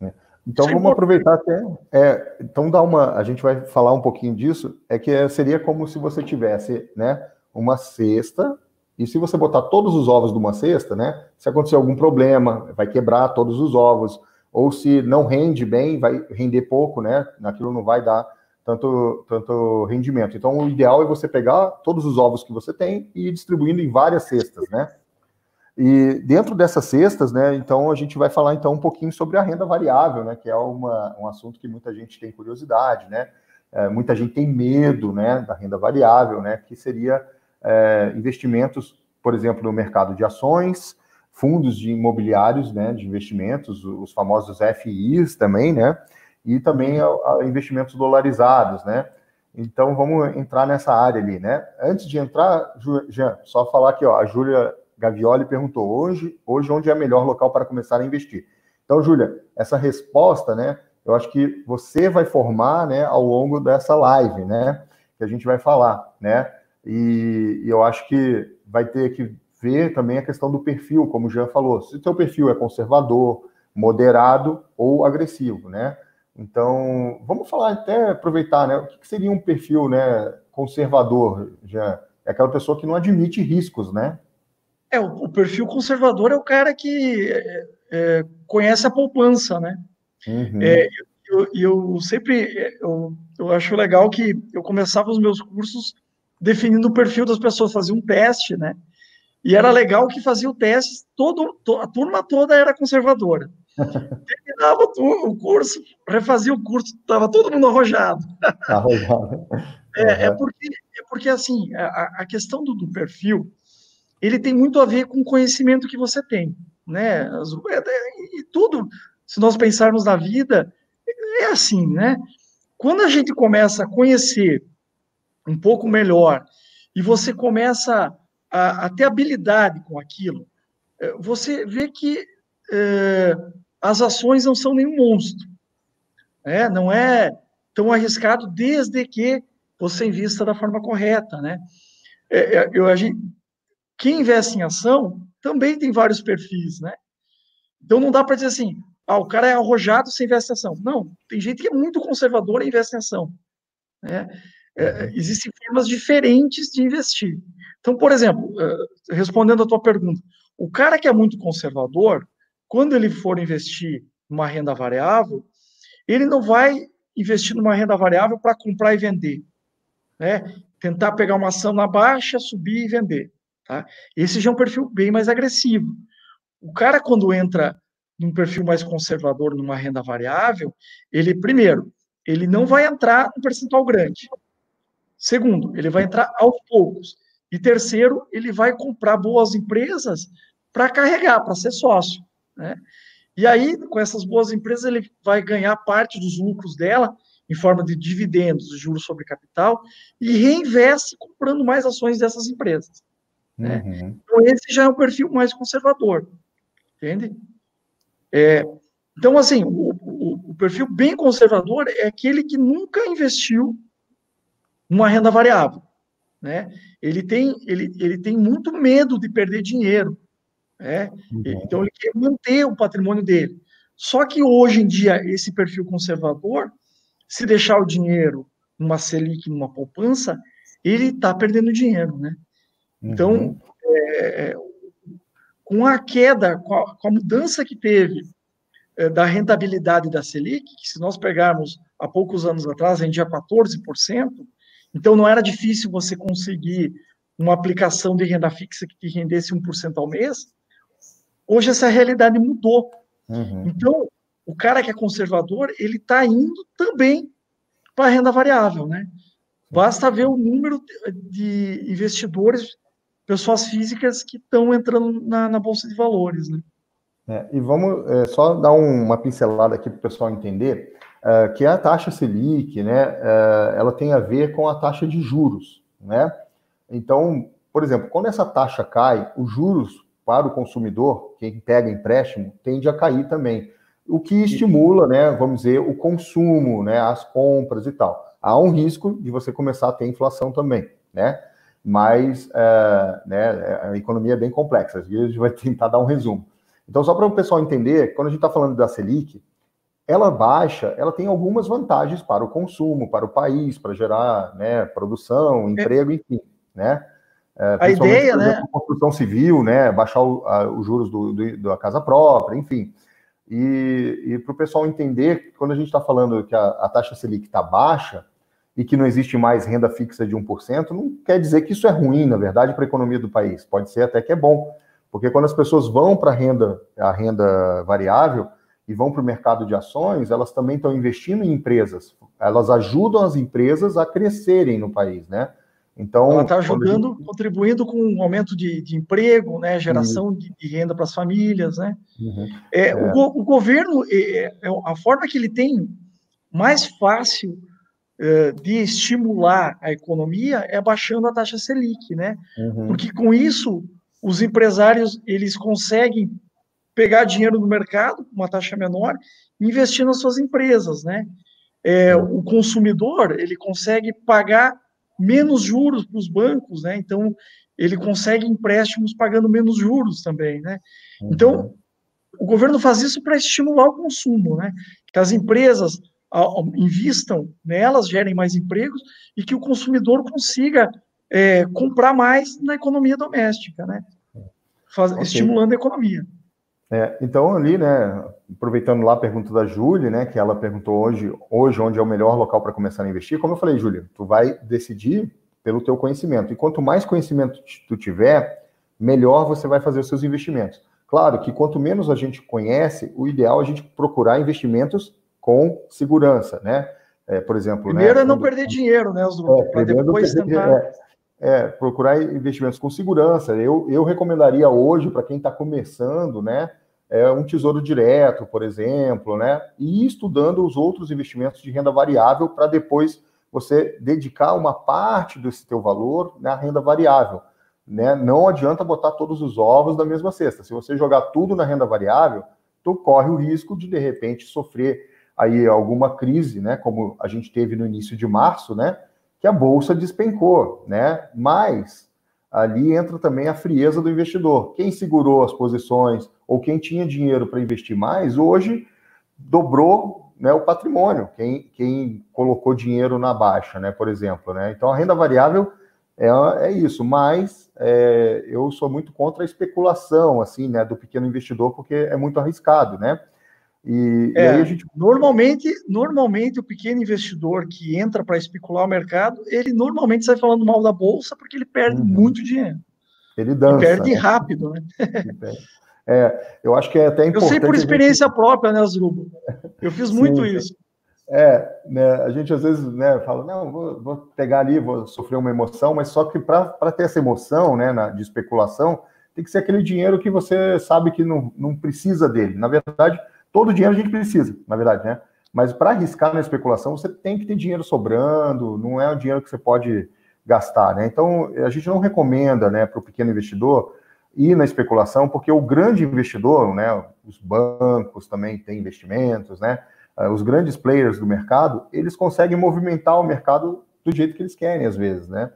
É. Então Isso é vamos é aproveitar até. É, então dá uma. A gente vai falar um pouquinho disso. É que seria como se você tivesse, né, uma cesta e se você botar todos os ovos de uma cesta, né, se acontecer algum problema, vai quebrar todos os ovos. Ou se não rende bem, vai render pouco, né? Aquilo não vai dar tanto, tanto rendimento. Então, o ideal é você pegar todos os ovos que você tem e ir distribuindo em várias cestas, né? E dentro dessas cestas, né, então a gente vai falar então um pouquinho sobre a renda variável, né, que é uma, um assunto que muita gente tem curiosidade, né, é, muita gente tem medo, né, da renda variável, né, que seria é, investimentos, por exemplo, no mercado de ações, fundos de imobiliários, né, de investimentos, os famosos FIs também, né, e também a, a investimentos dolarizados, né? Então vamos entrar nessa área ali, né? Antes de entrar, Jean, só falar aqui, ó, a Júlia Gavioli perguntou hoje, hoje onde é o melhor local para começar a investir. Então, Júlia, essa resposta, né? Eu acho que você vai formar, né, ao longo dessa live, né? Que a gente vai falar, né? E, e eu acho que vai ter que ver também a questão do perfil, como o Jean falou. Se o seu perfil é conservador, moderado ou agressivo, né? Então, vamos falar até aproveitar, né? O que seria um perfil, né, conservador, já é aquela pessoa que não admite riscos, né? É, o, o perfil conservador é o cara que é, é, conhece a poupança, né? Uhum. É, eu, eu, sempre eu, eu acho legal que eu começava os meus cursos definindo o perfil das pessoas, fazia um teste, né? E era legal que fazia o teste, todo, a turma toda era conservadora. Terminava o curso, refazia o curso, estava todo mundo arrojado. Arrojado. É, é, porque, é porque, assim, a, a questão do, do, perfil, ele tem muito a ver com o conhecimento que você tem, né? É, é, e tudo, se nós pensarmos na vida, é assim, né? Quando a gente começa a conhecer um pouco melhor e você começa a, a ter habilidade com aquilo, é, você vê que é, as ações não são nenhum monstro. Né? Não é tão arriscado desde que você invista da forma correta. Né? É, é eu, quem investe em ação também tem vários perfis. Né? Então não dá para dizer assim, ah, o cara é arrojado sem investe em ação. Não, tem gente que é muito conservadora e investe em ação. Né? É, uhum. existem formas diferentes de investir. Então, por exemplo, é, respondendo a tua pergunta, o cara que é muito conservador, quando ele for investir numa renda variável, ele não vai investir numa renda variável para comprar e vender, né? Tentar pegar uma ação na baixa, subir e vender, tá? Esse já é um perfil bem mais agressivo. O cara quando entra num perfil mais conservador numa renda variável, ele primeiro, ele não vai entrar num percentual grande. Segundo, ele vai entrar aos poucos. E terceiro, ele vai comprar boas empresas para carregar, para ser sócio. Né? E aí, com essas boas empresas, ele vai ganhar parte dos lucros dela em forma de dividendos, de juros sobre capital, e reinveste comprando mais ações dessas empresas. Né? Uhum. Então, esse já é um perfil mais conservador. Entende? É, então, assim, o, o, o, perfil bem conservador é aquele que nunca investiu numa renda variável. Né? Ele, tem, ele, ele tem muito medo de perder dinheiro. Né? Uhum. Então, ele quer manter o patrimônio dele. Só que hoje em dia, esse perfil conservador, se deixar o dinheiro numa Selic, numa poupança, ele está perdendo dinheiro. Né? Então, uhum. é, com a queda, com a, com a mudança que teve é, da rentabilidade da Selic, que se nós pegarmos há poucos anos atrás, rendia 14%, então não era difícil você conseguir uma aplicação de renda fixa que te rendesse 1% ao mês, Hoje essa realidade mudou. Uhum. Então, o cara que é conservador, ele está indo também para a renda variável, né? Basta ver o número de investidores, pessoas físicas que estão entrando na, na, Bolsa de Valores, né? É, e vamos é, só dar um, uma pincelada aqui para o pessoal entender é, que a taxa Selic, né, é, ela tem a ver com a taxa de juros, né? Então, por exemplo, quando essa taxa cai, os juros para o consumidor, quem pega empréstimo, tende a cair também. O que estimula, né, vamos dizer, o consumo, né, as compras e tal. Há um risco de você começar a ter inflação também, né? Mas é, né, a economia é bem complexa, às vezes a gente vai tentar dar um resumo. Então, só para o pessoal entender, quando a gente está falando da Selic, ela baixa, ela tem algumas vantagens para o consumo, para o país, para gerar né, produção, é. emprego, enfim, né? É, a ideia, né? Construção civil, né? Baixar os juros do, do, da casa própria, enfim. E, e para o pessoal entender, quando a gente está falando que a, a taxa Selic está baixa e que não existe mais renda fixa de 1%, não quer dizer que isso é ruim, na verdade, para a economia do país. Pode ser até que é bom. Porque quando as pessoas vão para renda, a renda variável e vão para o mercado de ações, elas também estão investindo em empresas. Elas ajudam as empresas a crescerem no país, né? Então, ela está ajudando, gente... contribuindo com um aumento de, de emprego, né, geração de, de, renda para as famílias, né? Uhum. É, é. O, o, governo, é, é, a forma que ele tem mais fácil é, de estimular a economia é baixando a taxa Selic, né? Uhum. Porque com isso os empresários eles conseguem pegar dinheiro no mercado, uma taxa menor, e investir nas suas empresas, né? É, o consumidor ele consegue pagar menos juros para os bancos, né? Então, ele consegue empréstimos pagando menos juros também, né? Uhum. Então, o governo faz isso para estimular o consumo, né? Que as empresas invistam nelas, gerem mais empregos e que o consumidor consiga é, comprar mais na economia doméstica, né? Faz, okay. Estimulando a economia. É, então, ali, né, aproveitando lá a pergunta da Júlia, né, que ela perguntou hoje, hoje onde é o melhor local para começar a investir, como eu falei, Júlia, tu vai decidir pelo teu conhecimento. E quanto mais conhecimento tu tiver, melhor você vai fazer os seus investimentos. Claro que quanto menos a gente conhece, o ideal é a gente procurar investimentos com segurança, né? É, por exemplo, né, primeiro né, é não perder dinheiro, né, Oswaldo? É, para depois tentar. É, é, procurar investimentos com segurança. Eu, eu recomendaria hoje, para quem está começando, né, é, um tesouro direto, por exemplo, né, e estudando os outros investimentos de renda variável para depois você dedicar uma parte desse teu valor na renda variável. né, não adianta botar todos os ovos na mesma cesta. Se você jogar tudo na renda variável, tu corre o risco de de repente sofrer aí alguma crise, né, como a gente teve no início de março, né, que a bolsa despencou, né? Mas ali entra também a frieza do investidor. Quem segurou as posições ou quem tinha dinheiro para investir mais, hoje dobrou né, o patrimônio. Quem, quem colocou dinheiro na baixa, né, por exemplo. Né? Então a renda variável é, é isso, mas é, eu sou muito contra a especulação assim, né, do pequeno investidor, porque é muito arriscado, né? E, é, e aí a gente... normalmente, normalmente o pequeno investidor que entra para especular o mercado, ele normalmente sai falando mal da bolsa porque ele perde uhum. muito dinheiro. Ele dança. Ele perde né? rápido, né? É, eu acho que é até importante. Eu sei por experiência gente... própria, né, Zurubo? Eu fiz muito isso. É, né, a gente às vezes né, fala, não, vou, vou pegar ali, vou sofrer uma emoção, mas só que para ter essa emoção né, na, de especulação, tem que ser aquele dinheiro que você sabe que não, não precisa dele. Na verdade, Todo dinheiro a gente precisa, na verdade, né? Mas para arriscar na especulação, você tem que ter dinheiro sobrando, não é um dinheiro que você pode gastar, né? Então, a gente não recomenda, né, para o pequeno investidor ir na especulação, porque o grande investidor, né, os bancos também têm investimentos, né? Eh, os grandes players do mercado, eles conseguem movimentar o mercado do jeito que eles querem, às vezes, né?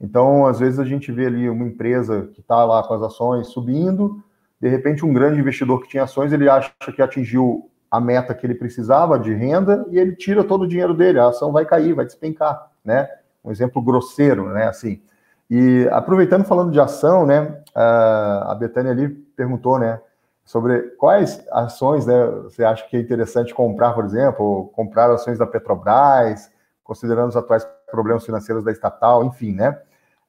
Então, às vezes a gente vê ali uma empresa que está lá com as ações subindo, de repente um grande investidor que tinha ações, ele acha que atingiu a meta que ele precisava de renda e ele tira todo o dinheiro dele, a ação vai cair, vai despencar, né? Um exemplo grosseiro, né? Assim. E aproveitando falando de ação, né? A Betânia ali perguntou, né? Sobre quais ações, né? Você acha que é interessante comprar, por exemplo, comprar ações da Petrobras, considerando os atuais problemas financeiros da estatal, enfim, né?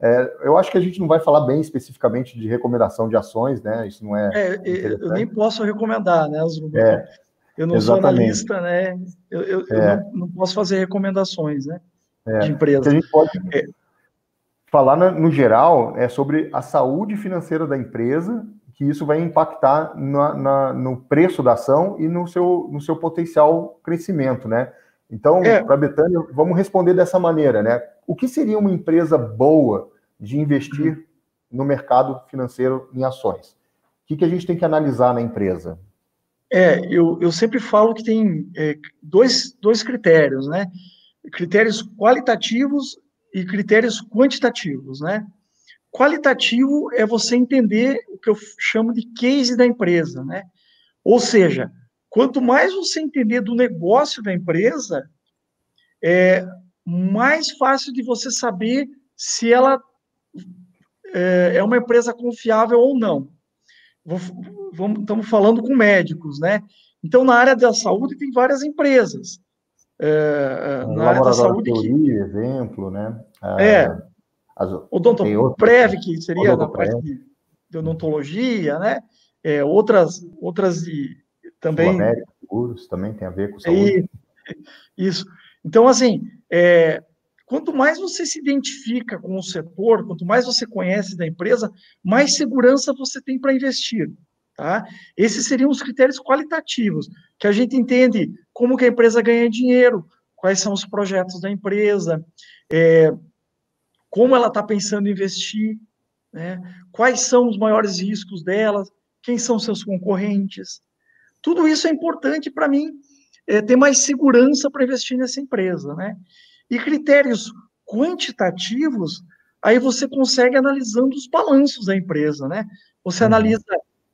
É, eu acho que a gente não vai falar bem especificamente de recomendação de ações, né? Isso não é. é eu nem posso recomendar, né, Oswaldo? É, eu não exatamente. sou analista, né? Eu, eu, é. eu não, não, posso fazer recomendações, né? É, de empresa. a gente pode é. falar no, no, geral é sobre a saúde financeira da empresa, que isso vai impactar na, na, no preço da ação e no seu, no seu potencial crescimento, né? Então, é. para a Betânia, vamos responder dessa maneira, né? O que seria uma empresa boa de investir no mercado financeiro em ações? O que, que a gente tem que analisar na empresa? É, eu, eu sempre falo que tem é, dois, dois critérios, né? Critérios qualitativos e critérios quantitativos, né? Qualitativo é você entender o que eu chamo de case da empresa, né? Ou seja, quanto mais você entender do negócio da empresa, é mais fácil de você saber se ela é, é uma empresa confiável ou não. Vamos, estamos falando com médicos, né? Então, na área da saúde, tem várias empresas. É, um na área da saúde. Teoria, que... exemplo, né? É. As... Odontoprev, que seria da parte de, de odontologia, né? É, outras, outras de, também. Seguros também tem a ver com saúde. Isso. Então, assim, é, quanto mais você se identifica com o setor, quanto mais você conhece da empresa, mais segurança você tem para investir. Tá? Esses seriam os critérios qualitativos, que a gente entende como que a empresa ganha dinheiro, quais são os projetos da empresa, é, como ela está pensando em investir, né? quais são os maiores riscos dela, quem são seus concorrentes. Tudo isso é importante para mim é, ter mais segurança para investir nessa empresa, né? E critérios quantitativos, aí você consegue analisando os balanços da empresa, né? Você uhum. analisa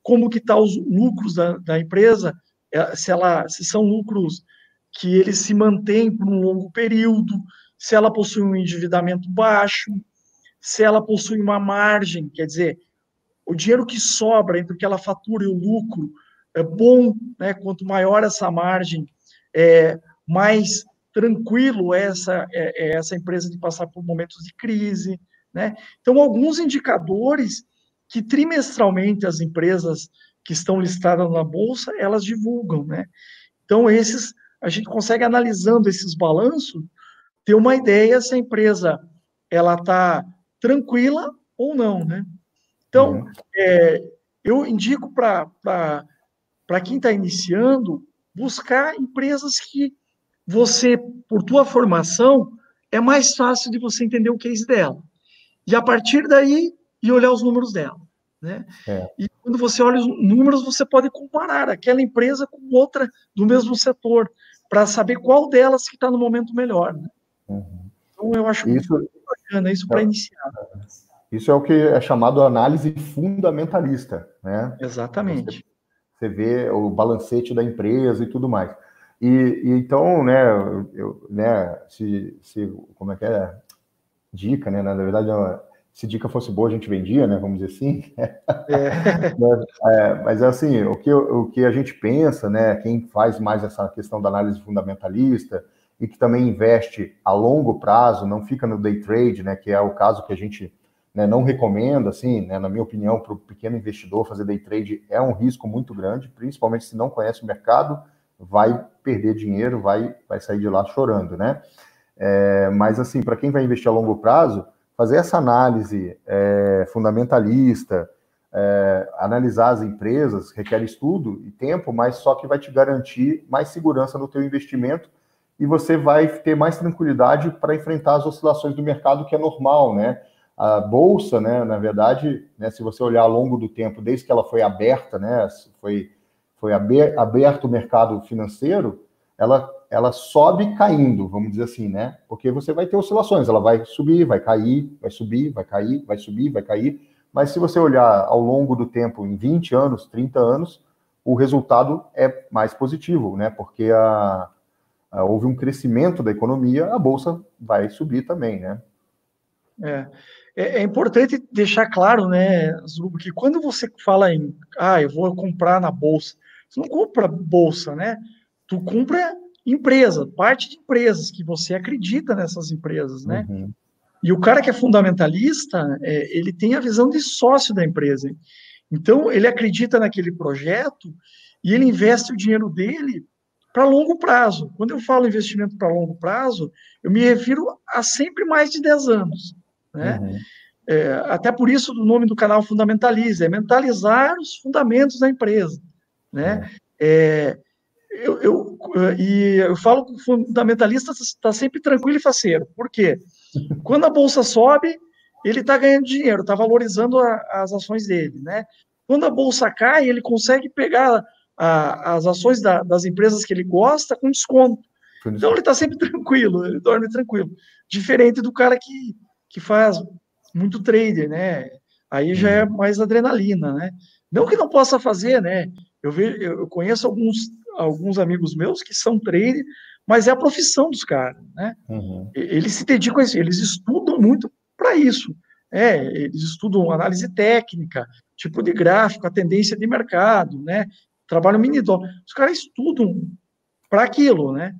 como que estão tá os lucros da, da empresa, é, se, ela, se são lucros que eles se mantêm por um longo período, se ela possui um endividamento baixo, se ela possui uma margem, quer dizer, o dinheiro que sobra entre o que ela fatura e o lucro é bom, né? Quanto maior essa margem, é, mais tranquilo é essa, é, é essa empresa de passar por momentos de crise. Né? Então, alguns indicadores que trimestralmente as empresas que estão listadas na bolsa elas divulgam, né? Então esses a gente consegue analisando esses balanços ter uma ideia se a empresa ela está tranquila ou não, né? Então uhum. é, eu indico para para quem está iniciando buscar empresas que você, por tua formação, é mais fácil de você entender o case dela. E a partir daí, e olhar os números dela. Né? É. E quando você olha os números, você pode comparar aquela empresa com outra do mesmo setor, para saber qual delas que está no momento melhor. Né? Uhum. Então, eu acho isso, muito bacana isso para é, iniciar. Isso é o que é chamado análise fundamentalista. Né? Exatamente. Você, você vê o balancete da empresa e tudo mais. E, e então, né, eu, né, se, se, como é que é? Dica, né? Na verdade, é se dica fosse boa, a gente vendia, né? Vamos dizer assim. É. é, mas é assim, o que, o que a gente pensa, né? Quem faz mais essa questão da análise fundamentalista e que também investe a longo prazo, não fica no day trade, né? Que é o caso que a gente né, não recomenda, assim, né, na minha opinião, para o pequeno investidor fazer day trade é um risco muito grande, principalmente se não conhece o mercado, vai perder dinheiro, vai, vai sair de lá chorando, né? É, mas assim, para quem vai investir a longo prazo, fazer essa análise é, fundamentalista, é, analisar as empresas, requer estudo e tempo, mas só que vai te garantir mais segurança no teu investimento e você vai ter mais tranquilidade para enfrentar as oscilações do mercado, que é normal, né? A bolsa, né, na verdade, né, se você olhar ao longo do tempo, desde que ela foi aberta, né, foi, foi aberto o mercado financeiro, ela ela sobe caindo, vamos dizer assim, né? Porque você vai ter oscilações, ela vai subir, vai cair, vai subir, vai cair, vai subir, vai cair. Mas se você olhar ao longo do tempo, em 20 anos, 30 anos, o resultado é mais positivo, né? Porque a, a, houve um crescimento da economia, a bolsa vai subir também, né? É. É, é importante deixar claro, né, Zubo, que quando você fala em, ah, eu vou comprar na bolsa, você não compra bolsa, né? Tu compra empresa, parte de empresas, que você acredita nessas empresas, né? Uhum. E o cara que é fundamentalista, é, ele tem a visão de sócio da empresa. Então, ele acredita naquele projeto e ele investe o dinheiro dele para longo prazo. Quando eu falo investimento para longo prazo, eu me refiro a sempre mais de 10 anos. Né? Uhum. É, até por isso o nome do canal Fundamentalize, é mentalizar os fundamentos da empresa. Né? Uhum. É, eu, eu, e eu falo que o fundamentalista está sempre tranquilo e faceiro. Por quê? Quando a bolsa sobe, ele está ganhando dinheiro, está valorizando a, as ações dele, né? Quando a bolsa cai, ele consegue pegar a, as ações da, das empresas que ele gosta com desconto. Então ele está sempre tranquilo, ele dorme tranquilo. Diferente do cara que, que faz muito trader, né? Aí já é uhum. mais adrenalina, né? Não que não possa fazer, né? Eu, vejo, eu conheço alguns alguns amigos meus que são trader, mas é a profissão dos caras, né? Uhum. Eles se dedicam a isso, eles estudam muito para isso. É, eles estudam análise técnica, tipo de gráfico, a tendência de mercado, né? Trabalham mini dó. Os caras estudam para aquilo, né?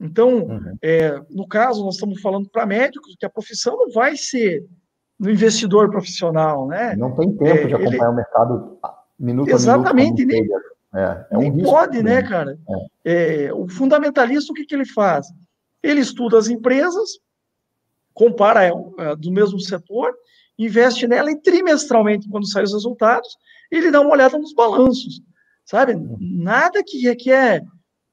Então, uhum. é, no caso, nós estamos falando para médicos que a profissão não vai ser no investidor profissional, né? Não tem tempo é, de acompanhar ele... o mercado minuto Exatamente, a minuto. Exatamente, é, é um pode, né, cara? É. É, o fundamentalista, o que, que ele faz? Ele estuda as empresas, compara é, é, do mesmo setor, investe nela e trimestralmente, quando saem os resultados, ele dá uma olhada nos balanços, sabe? Uhum. Nada que requer,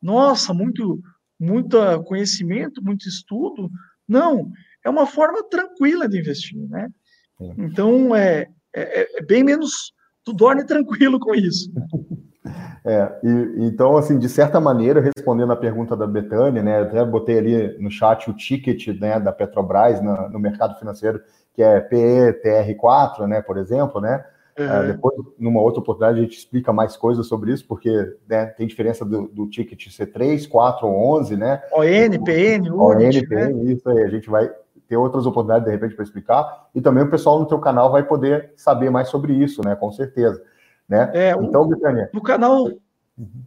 nossa, muito, muito conhecimento, muito estudo. Não, é uma forma tranquila de investir, né? Então, é, é, é bem menos, tu dorme tranquilo com isso. É, e, então, assim, de certa maneira, respondendo a pergunta da Betânia, né, até botei ali no chat o ticket né, da Petrobras no, no mercado financeiro, que é PETR4, né, por exemplo, né, é, depois, numa outra oportunidade, a gente explica mais coisas sobre isso, porque né, tem diferença do, do ticket C3, 4 ou 11, né? ON, PN, ON, PN, né? isso aí, a gente vai ter outras oportunidades, de repente, para explicar, e também o pessoal no teu canal vai poder saber mais sobre isso, né, com certeza. Né? É, então, Betânia. No canal uhum.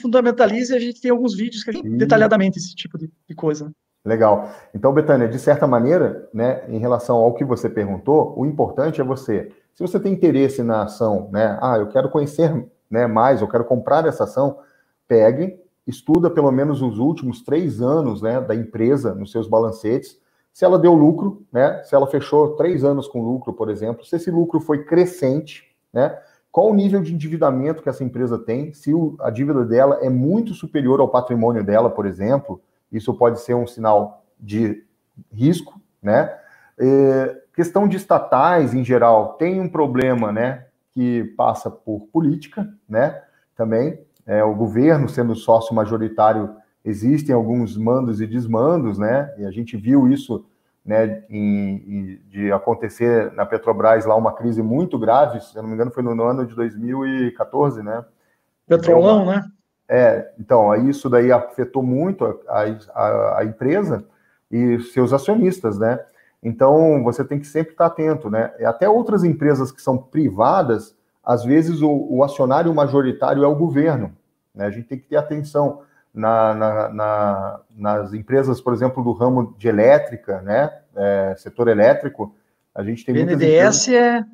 Fundamentalize, a gente tem alguns vídeos que tem detalhadamente esse tipo de, de coisa. Legal. Então, Betânia, de certa maneira, né, em relação ao que você perguntou, o importante é você, se você tem interesse na ação, né, ah, eu quero conhecer né, mais, eu quero comprar essa ação, pegue, estuda pelo menos os últimos três anos né, da empresa nos seus balancetes, se ela deu lucro, né? Se ela fechou três anos com lucro, por exemplo, se esse lucro foi crescente, né? Qual o nível de endividamento que essa empresa tem? Se a dívida dela é muito superior ao patrimônio dela, por exemplo, isso pode ser um sinal de risco, né? E, Questão de estatais, em geral, tem um problema, né, que passa por política, né, também. É, o governo, sendo sócio majoritário, existem alguns mandos e desmandos, né, e a gente viu isso, né, em, em, de acontecer na Petrobras lá uma crise muito grave, se eu não me engano foi no ano de 2014, né. Petrolão, então, né? É, então, isso daí afetou muito a, a, a empresa e seus acionistas, né? Então, você tem que sempre estar atento, né? Até outras empresas que são privadas, às vezes o, o acionário majoritário é o governo, né? A gente tem que ter atenção na, na, na, nas empresas, por exemplo, do ramo de elétrica, né? É, setor elétrico, a gente tem BNDES é...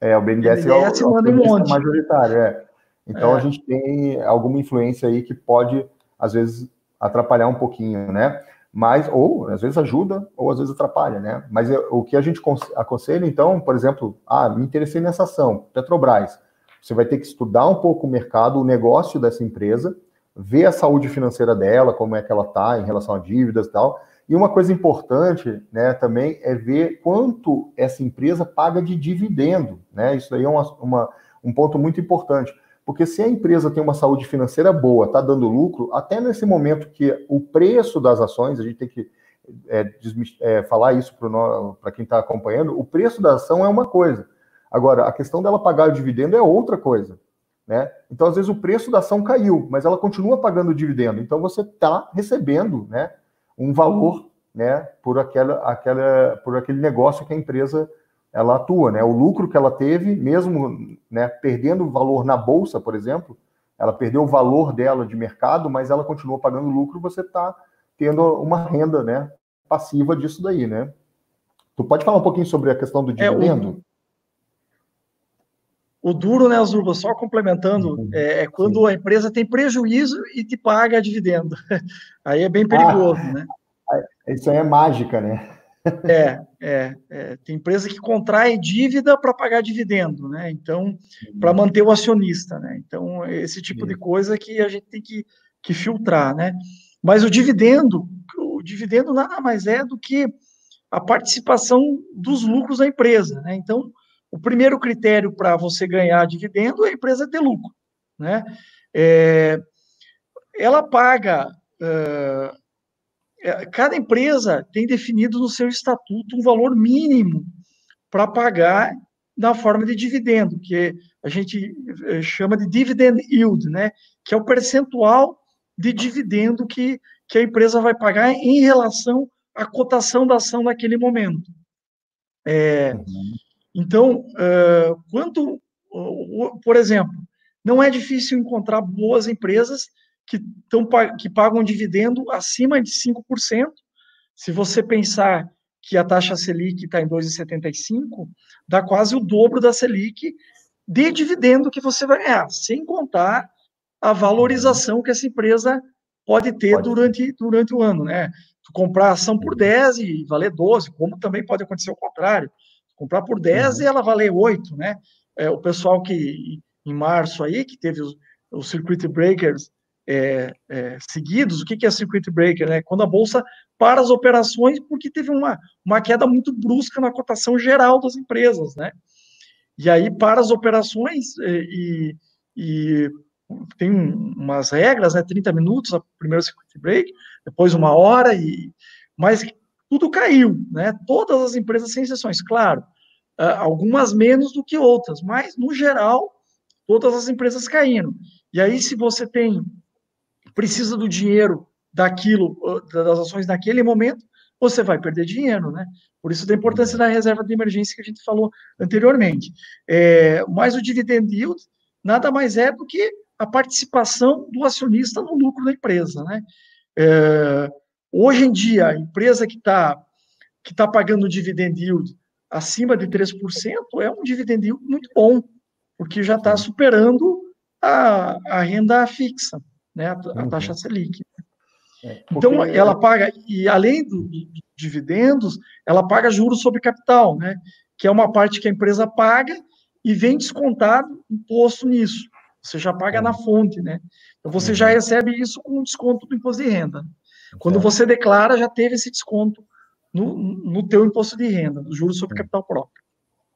É, o BNDES, BNDES é o, o, o majoritário, é. Então, é. a gente tem alguma influência aí que pode, às vezes, atrapalhar um pouquinho, né? Mas, ou às vezes ajuda, ou às vezes atrapalha, né? Mas o que a gente aconselha, então, por exemplo, ah, me interessei nessa ação, Petrobras. Você vai ter que estudar um pouco o mercado, o negócio dessa empresa, ver a saúde financeira dela, como é que ela está em relação a dívidas e tal. E uma coisa importante, né, também é ver quanto essa empresa paga de dividendo, né? Isso aí é uma, uma um ponto muito importante. Porque se a empresa tem uma saúde financeira boa, está dando lucro, até nesse momento que o preço das ações, a gente tem que é, é, falar isso para quem está acompanhando, o preço da ação é uma coisa. Agora, a questão dela pagar o dividendo é outra coisa. Né? Então, às vezes, o preço da ação caiu, mas ela continua pagando o dividendo. Então, você está recebendo né, um valor né, por, aquela, aquela, por aquele negócio que a empresa ela atua, né? O lucro que ela teve, mesmo né, perdendo valor na bolsa, por exemplo, ela perdeu o valor dela de mercado, mas ela continuou pagando lucro, você está tendo uma renda, né, passiva disso daí, né? Tu pode falar um pouquinho sobre a questão do dividendo? É, o, o, duro, né, Azurba, só complementando, uhum. é, é, quando Sim. a empresa tem prejuízo e te paga dividendo. Aí é bem perigoso, ah, né? Isso aí é mágica, né? É, é, é, tem empresa que contrai dívida para pagar dividendo, né? Então, para uhum. manter o acionista, né? Então, esse tipo de coisa que a gente tem que, que filtrar, né? Mas o dividendo, o dividendo nada mais é do que a participação dos lucros da empresa, né? Então, o primeiro critério para você ganhar dividendo é a empresa ter lucro, né? É, ela paga uh, cada empresa tem definido no seu estatuto um valor mínimo para pagar na forma de dividendo, que a gente eh, chama de dividend yield, né? Que é o percentual de dividendo que, que a empresa vai pagar em relação à cotação da ação naquele momento. É, uhum. Então, uh, quanto, uh, por exemplo, não é difícil encontrar boas empresas que, tão, que pagam dividendo acima de 5%. Se você pensar que a taxa Selic está em 2,75, dá quase o dobro da Selic de dividendo que você vai ganhar, sem contar a valorização que essa empresa pode ter pode. Durante, durante o ano, né? Tu comprar ação por 10 e valer 12, como também pode acontecer o contrário. Comprar por 10 uhum. e ela valer 8, né? É, o pessoal que em março aí, que teve os, os circuit breakers é, é, seguidos, o que, é circuit breaker? Né? Quando a bolsa para as operações porque teve uma, uma queda muito brusca na cotação geral das empresas, né? E aí para as operações é, e, e tem umas regras, né? 30 minutos, a primeiro circuit break, depois uma hora e mas tudo caiu, né? Todas as empresas sem exceções, claro, algumas menos do que outras, mas no geral todas as empresas caíram. E aí se você tem precisa do dinheiro daquilo, das ações naquele momento, você vai perder dinheiro, né? Por isso da importância da reserva de emergência que a gente falou anteriormente. É, mas o dividend yield nada mais é do que a participação do acionista no lucro da empresa, né? É, hoje em dia, a empresa que está que tá pagando dividend yield acima de 3% é um dividend yield muito bom, porque já está superando a, a renda fixa né, a, a taxa uhum. Selic. É, então, ela paga, e além dos do dividendos, ela paga juros sobre capital, né, que é uma parte que a empresa paga e vem descontado imposto nisso. Você já paga na uhum. fonte, né? Então, você já uhum. recebe isso com desconto do imposto de renda. Quando você declara, já teve esse desconto no, no teu imposto de renda, no juros sobre capital próprio.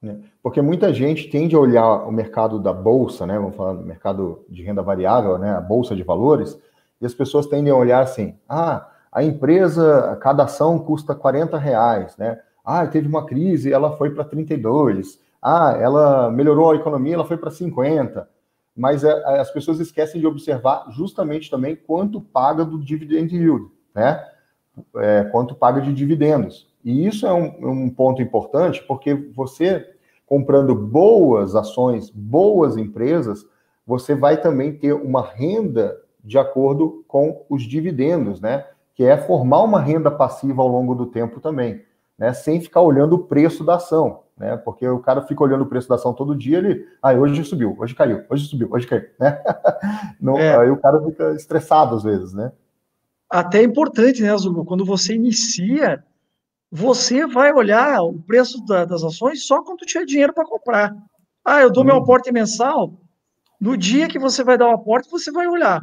É, porque muita gente tende a olhar o mercado da bolsa, né? Vamos falar do mercado de renda variável, né? A bolsa de valores, e as pessoas tendem a olhar assim: ah, a empresa, cada ação custa 40 reais, né? Ah, teve uma crise, ela foi para 32. Ah, ela melhorou a economia, ela foi para 50. Mas é, é, as pessoas esquecem de observar justamente também quanto paga do dividend yield, né? É, quanto paga de dividendos. E isso é um, um ponto importante, porque você comprando boas ações, boas empresas, você vai também ter uma renda de acordo com os dividendos, né? Que é formar uma renda passiva ao longo do tempo também, né? Sem ficar olhando o preço da ação, né? Porque o cara fica olhando o preço da ação todo dia, ele, ah, hoje subiu, hoje caiu, hoje subiu, hoje caiu, né? Não, é. Aí o cara fica estressado às vezes, né? Até é importante, né, Azul? Quando você inicia, você vai olhar o preço da, das ações só quando tiver dinheiro para comprar. Ah, eu dou hum. meu aporte mensal. No dia que você vai dar o aporte, você vai olhar.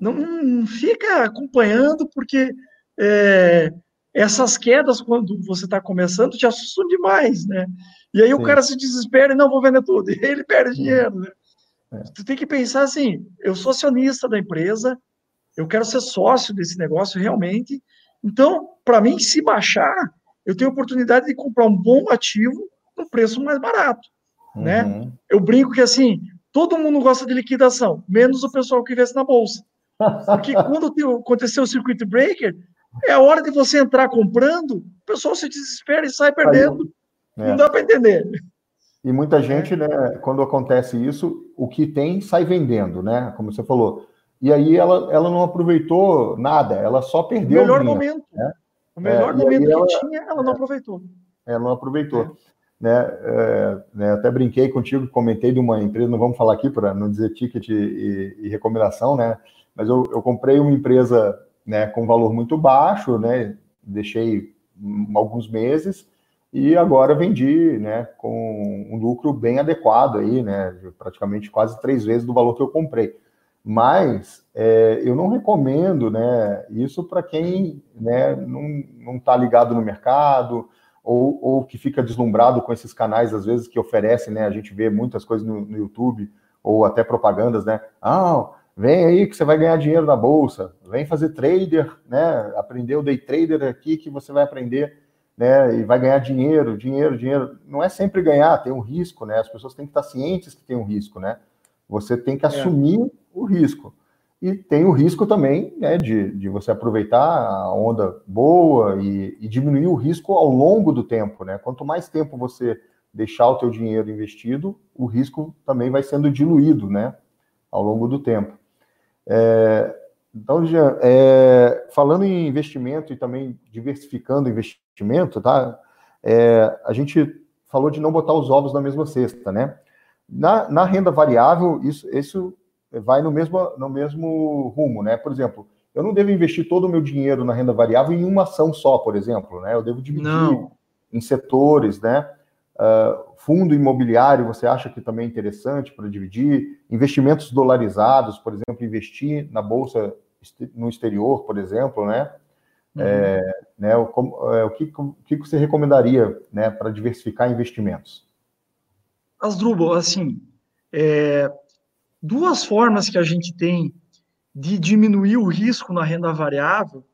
Não, não fica acompanhando, porque é, essas quedas, quando você está começando, te assustam demais, né? E aí Sim. o cara se desespera e não vou vender tudo, e ele perde dinheiro, né? É. Tu tem que pensar assim: eu sou acionista da empresa, eu quero ser sócio desse negócio realmente. Então, para mim, se baixar, eu tenho a oportunidade de comprar um bom ativo no preço mais barato, né? uhum. né? Eu brinco que assim, todo mundo gosta de liquidação, menos o pessoal que investe na bolsa. Porque quando aconteceu o circuit breaker, é a hora de você entrar comprando, o pessoal se desespera e sai perdendo. É. Não dá para entender. E muita gente, né, quando acontece isso, o que tem sai vendendo, né? Como você falou. E aí ela, ela não aproveitou nada, ela só perdeu. O melhor o momento. Né? O melhor é, momento que ela, tinha, ela não aproveitou. Ela não aproveitou. É. Né, é, né, até brinquei contigo, comentei de uma empresa, não vamos falar aqui para não dizer ticket e, e, recomendação, né? Mas eu, eu comprei uma empresa né, com valor muito baixo, né? Deixei alguns meses e agora vendi, né, com um lucro bem adequado aí, né? Praticamente quase três vezes do valor que eu comprei. Mas é, eu não recomendo né, isso para quem né, não está ligado no mercado ou, ou, que fica deslumbrado com esses canais, às vezes, que oferecem, né? A gente vê muitas coisas no, no YouTube ou até propagandas, né? Ah, vem aí que você vai ganhar dinheiro na bolsa, vem fazer trader, né? Aprender o day trader aqui que você vai aprender, né? E vai ganhar dinheiro, dinheiro, dinheiro. Não é sempre ganhar, tem um risco, né? As pessoas têm que estar cientes que tem um risco, né? Você tem que é. assumir o risco. E tem o risco também né, de, de você aproveitar a onda boa e, e, diminuir o risco ao longo do tempo. Né? Quanto mais tempo você deixar o teu dinheiro investido, o risco também vai sendo diluído né, ao longo do tempo. É, então, Jean, é, falando em investimento e também diversificando o investimento, tá? É, a gente falou de não botar os ovos na mesma cesta, né? Na, na renda variável, isso, isso vai no mesmo, no mesmo rumo, né? Por exemplo, eu não devo investir todo o meu dinheiro na renda variável em uma ação só, por exemplo, né? Eu devo dividir não. em setores, né? Uh, fundo imobiliário, você acha que também é interessante para dividir? Investimentos dolarizados, por exemplo, investir na bolsa no exterior, por exemplo, né? Uhum. É, né o, como, é, o, que, o que você recomendaria né, para diversificar investimentos? Asdrubal, assim, é, duas formas que a gente tem de diminuir o risco na renda variável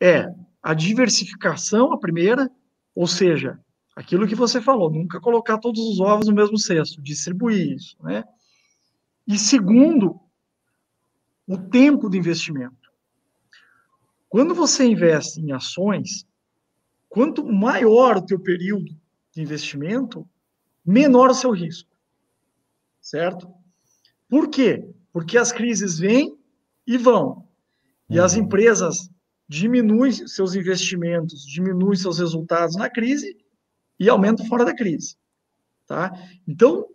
é a diversificação, a primeira, ou seja, aquilo que você falou, nunca colocar todos os ovos no mesmo cesto, distribuir isso, né? E segundo, o tempo de investimento. Quando você investe em ações, quanto maior o teu período de investimento, menor o seu risco. Certo? Por quê? Porque as crises vêm e vão. E as uhum. empresas diminuem seus investimentos, diminuem seus resultados na crise e aumentam fora da crise. Tá? Então,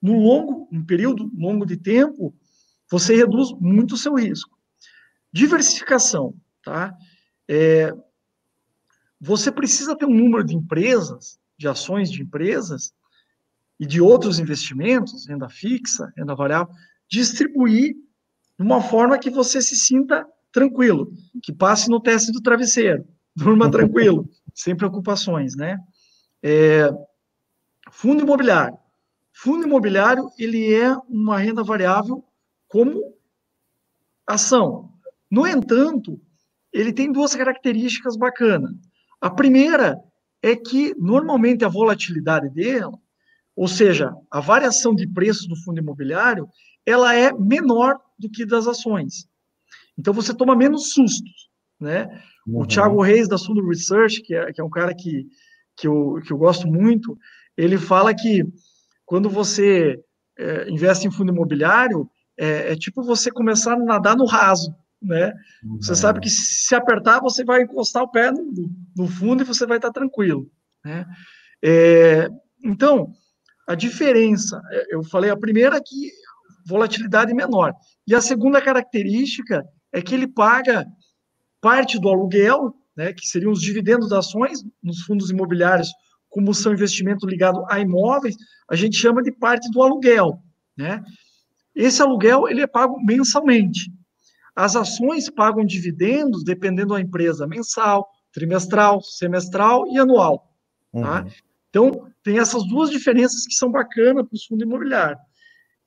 no longo, um período longo de tempo, você reduz muito o seu risco. Diversificação, tá? É, você precisa ter um número de empresas, de ações de empresas, e de outros investimentos, renda fixa, renda variável, distribuir de uma forma que você se sinta tranquilo, que passe no teste do travesseiro, durma tranquilo, sem preocupações, né? É, fundo imobiliário. Fundo imobiliário, ele é uma renda variável como ação. No entanto, ele tem duas características bacanas. A primeira é que, normalmente, a volatilidade dela, ou seja, a variação de preço do fundo imobiliário, ela é menor do que das ações. Então, você toma menos sustos, né? Uhum. O Thiago Reis, da Suno Research, que é, que é um cara que, que, eu, que eu gosto muito, ele fala que quando você é, investe em fundo imobiliário, é, é, tipo você começar a nadar no raso, né? Uhum. Você sabe que se apertar, você vai encostar o pé no, no fundo e você vai estar tranquilo, né? É, então, a diferença, é, eu falei, a primeira é que volatilidade menor. E a segunda característica é que ele paga parte do aluguel, né, que seriam os dividendos das ações nos fundos imobiliários, como são investimento ligado a imóveis, a gente chama de parte do aluguel, né? Esse aluguel ele é pago mensalmente. As ações pagam dividendos dependendo da empresa mensal, trimestral, semestral e anual. Tá? Então, tem essas duas diferenças que são bacanas para o fundo imobiliário.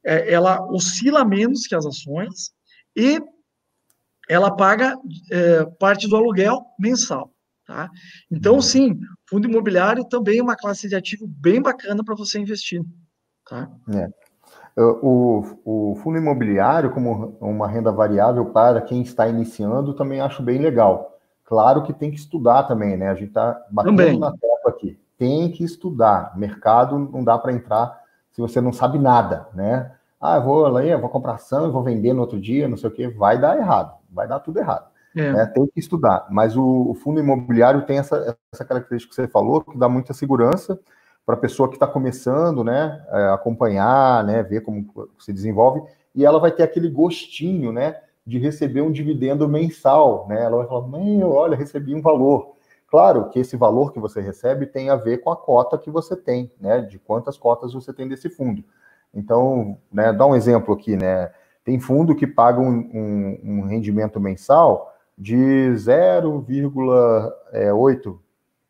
É, ela oscila menos que as ações e ela paga é, parte do aluguel mensal. Tá? Então, uhum. sim, fundo imobiliário também é uma classe de ativo bem bacana para você investir. Tá? É. O, o, fundo imobiliário, como uma renda variável para quem está iniciando, também acho bem legal. Claro que tem que estudar também, né? A gente está batendo também. na tecla aqui. Tem que estudar. Mercado não dá para entrar se você não sabe nada, né? Ah, eu vou lá, vou comprar ação, vou vender no outro dia, não sei o quê. Vai dar errado, vai dar tudo errado. É. Né? Tem que estudar. Mas o, o fundo imobiliário tem essa, essa característica que você falou, que dá muita segurança para a pessoa que está começando, né, é, acompanhar, né, ver como se desenvolve, e ela vai ter aquele gostinho, né, de receber um dividendo mensal, né, ela vai falar, meu, olha, recebi um valor. Claro que esse valor que você recebe tem a ver com a cota que você tem, né, de quantas cotas você tem desse fundo. Então, né, dá um exemplo aqui, né, tem fundo que paga um, um, um rendimento mensal de 0,8 é,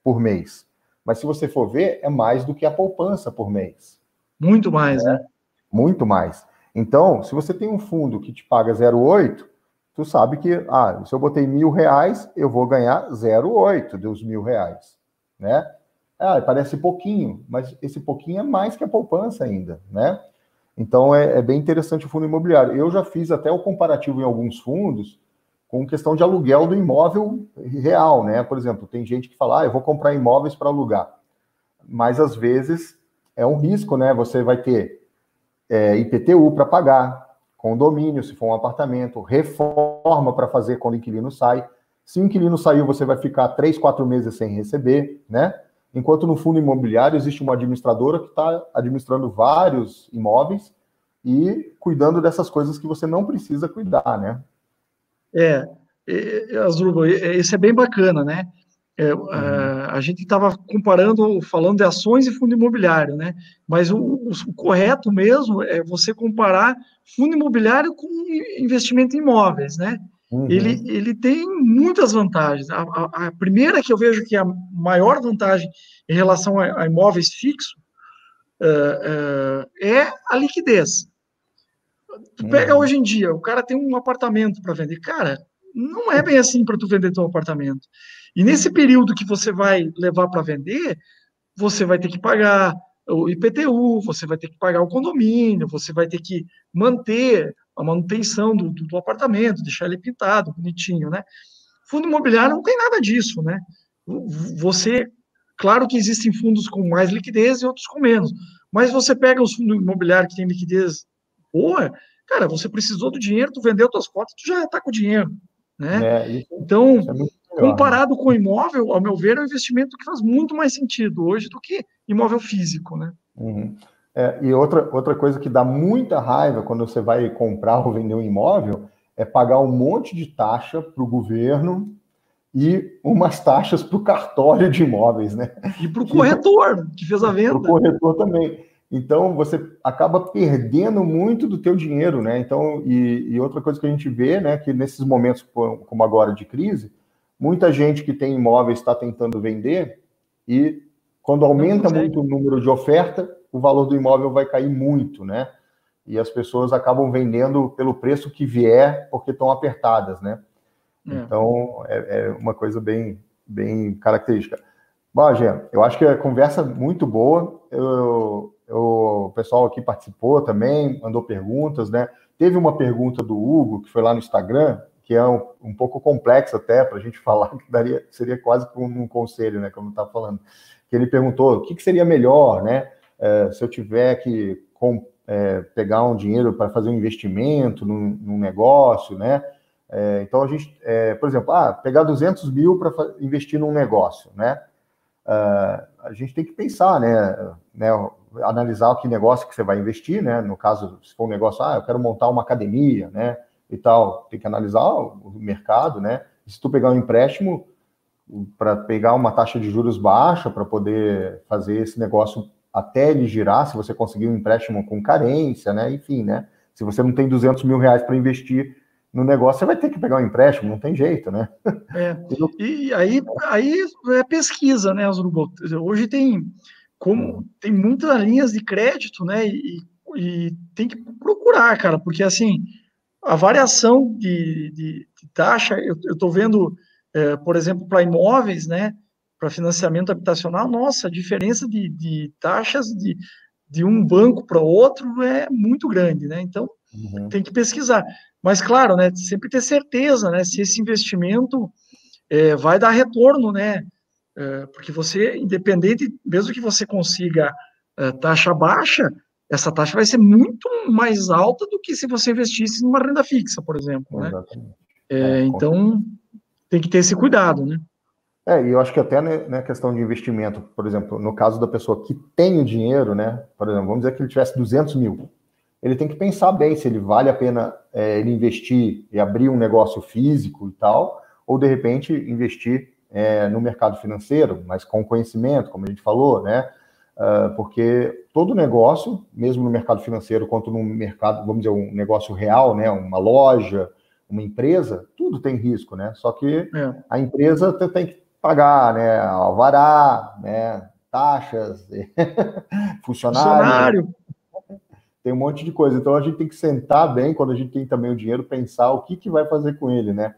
por mês. Mas se você for ver, é mais do que a poupança por mês. Muito mais, né? né? Muito mais. Então, se você tem um fundo que te paga 0,8, tu sabe que, ah, se eu botei mil reais, eu vou ganhar 0,8 dos mil reais, né? Ah, parece pouquinho, mas esse pouquinho é mais que a poupança ainda, né? Então, é, é bem interessante o fundo imobiliário. Eu já fiz até o comparativo em alguns fundos, com questão de aluguel do imóvel real, né? Por exemplo, tem gente que fala, ah, eu vou comprar imóveis para alugar. Mas às vezes é um risco, né? Você vai ter é, IPTU para pagar, condomínio, se for um apartamento, reforma para fazer quando o inquilino sai. Se o inquilino saiu, você vai ficar três, quatro meses sem receber, né? Enquanto no fundo imobiliário existe uma administradora que está administrando vários imóveis e cuidando dessas coisas que você não precisa cuidar, né? É, Asdrubal, isso é bem bacana, né? É, uhum. a, a, gente estava comparando, falando de ações e fundo imobiliário, né? Mas o, o, correto mesmo é você comparar fundo imobiliário com investimento em imóveis, né? Uhum. Ele, ele tem muitas vantagens. A, a, a, primeira que eu vejo que é a maior vantagem em relação a, a imóveis fixos uh, uh, é a liquidez. Tu pega uhum. hoje em dia, o cara tem um apartamento para vender. Cara, não é bem assim para tu vender teu apartamento. E nesse período que você vai levar para vender, você vai ter que pagar o IPTU, você vai ter que pagar o condomínio, você vai ter que manter a manutenção do, do, do apartamento, deixar ele pintado, bonitinho, né? Fundo imobiliário não tem nada disso, né? Você, claro que existem fundos com mais liquidez e outros com menos, mas você pega os fundos imobiliários que têm liquidez boa, cara, você precisou do dinheiro, tu vendeu tuas cotas, tu já está com o dinheiro, né? É, isso, então, isso é melhor, comparado né? com imóvel, ao meu ver, é um investimento que faz muito mais sentido hoje do que imóvel físico, né? Uhum. É, e outra, outra coisa que dá muita raiva quando você vai comprar ou vender um imóvel é pagar um monte de taxa para o governo e umas taxas para o cartório de imóveis, né? E para o corretor que fez a venda. Para o corretor também. Então você acaba perdendo muito do teu dinheiro, né? Então, e, e, outra coisa que a gente vê, né, que nesses momentos como agora de crise, Muita gente que tem imóveis está tentando vender e quando aumenta muito o número de oferta, o valor do imóvel vai cair muito, né? E as pessoas acabam vendendo pelo preço que vier, porque estão apertadas, né? É. Então, é, é, uma coisa bem, bem característica. Bom, Jean, eu acho que a conversa muito boa. Eu, o pessoal aqui participou também, mandou perguntas, né? Teve uma pergunta do Hugo, que foi lá no Instagram, que é um, um pouco complexa até para a gente falar, que daria, seria quase como um conselho, né? Como estava falando que ele perguntou o que, que seria melhor, né? É, se eu tiver que com, é, pegar um dinheiro para fazer um investimento num, num negócio, né? É, então a gente, é, por exemplo, ah, pegar 200 mil para investir num negócio, né? É, a gente tem que pensar, né, né? Analisar o que negócio que você vai investir, né? No caso, se for um negócio, ah, eu quero montar uma academia, né? E tal, tem que analisar o mercado, né? E se tu pegar um empréstimo, para pegar uma taxa de juros baixa para poder fazer esse negócio até ele girar, se você conseguir um empréstimo com carência, né? Enfim, né? Se você não tem 200 mil reais para investir no negócio, você vai ter que pegar um empréstimo, não tem jeito, né? É. E aí, aí é pesquisa, né? Hoje tem como hum. tem muitas linhas de crédito, né? E, e tem que procurar, cara, porque assim a variação de, de, de taxa, eu estou vendo é, por exemplo, para imóveis, né, para financiamento habitacional, nossa, a diferença de, de taxas de, de um banco para outro é muito grande, né? Então, uhum. tem que pesquisar. Mas, claro, né, sempre ter certeza, né, se esse investimento é, vai dar retorno, né? É, porque você, independente, mesmo que você consiga é, taxa baixa, essa taxa vai ser muito mais alta do que se você investisse numa renda fixa, por exemplo, né? É, é então, tem que ter esse cuidado, né? É, e eu acho que até na né, questão de investimento, por exemplo, no caso da pessoa que tem o dinheiro, né? Por exemplo, vamos dizer que ele tivesse 200 mil. Ele tem que pensar bem se ele vale a pena é, ele investir e abrir um negócio físico e tal, ou de repente investir é, no mercado financeiro, mas com conhecimento, como a gente falou, né? Uh, porque todo negócio, mesmo no mercado financeiro, quanto no mercado, vamos dizer, um negócio real, né? Uma loja, uma empresa, tudo tem risco, né? Só que é. a empresa tem que pagar, né? Alvará, né? Taxas, funcionário. funcionário. Tem um monte de coisa. Então a gente tem que sentar bem quando a gente tem também o dinheiro, pensar o que, que vai fazer com ele, né?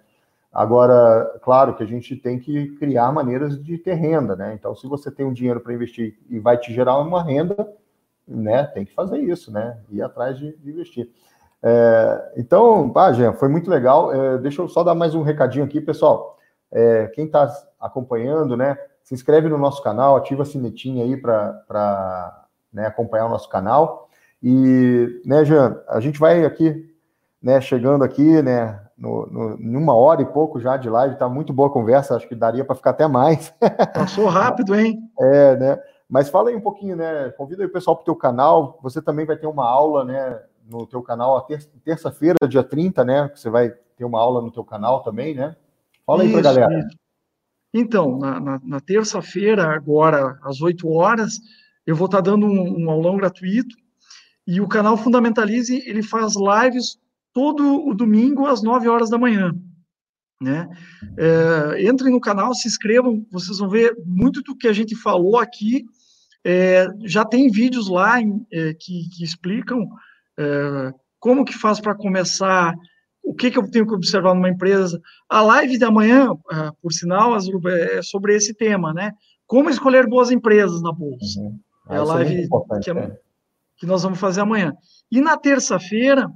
Agora, claro que a gente tem que criar maneiras de ter renda, né? Então, se você tem um dinheiro para investir e vai te gerar uma renda, né? Tem que fazer isso, né? Ir atrás de, de investir. É, então, ah, Jean, foi muito legal. É, deixa eu só dar mais um recadinho aqui, pessoal. É, quem está acompanhando, né, se inscreve no nosso canal, ativa a sinetinha aí para né, acompanhar o nosso canal. E, né, Jean, a gente vai aqui, né, chegando aqui, né, no, no, numa hora e pouco já de live, tá muito boa a conversa, acho que daria para ficar até mais. Passou rápido, hein? É, né? Mas fala aí um pouquinho, né? Convida aí o pessoal para o teu canal. Você também vai ter uma aula, né? no teu canal terça-feira, dia 30, né? Você vai ter uma aula no teu canal também, né? Fala aí para a galera. Isso. Então, na, na, na terça-feira, agora, às 8 horas, eu vou estar tá dando um, um, aulão gratuito e o canal Fundamentalize, ele faz lives todo o domingo às 9 horas da manhã. Né? É, entrem no canal, se inscrevam, vocês vão ver muito do que a gente falou aqui. É, já tem vídeos lá em, é, que, que explicam é, como que faz para começar, o que, que eu tenho que observar numa empresa. A live da manhã, é, por sinal, é sobre esse tema, né? Como escolher boas empresas na Bolsa. Uhum. Ah, é a é live que, é, que, nós vamos fazer amanhã. E na terça-feira,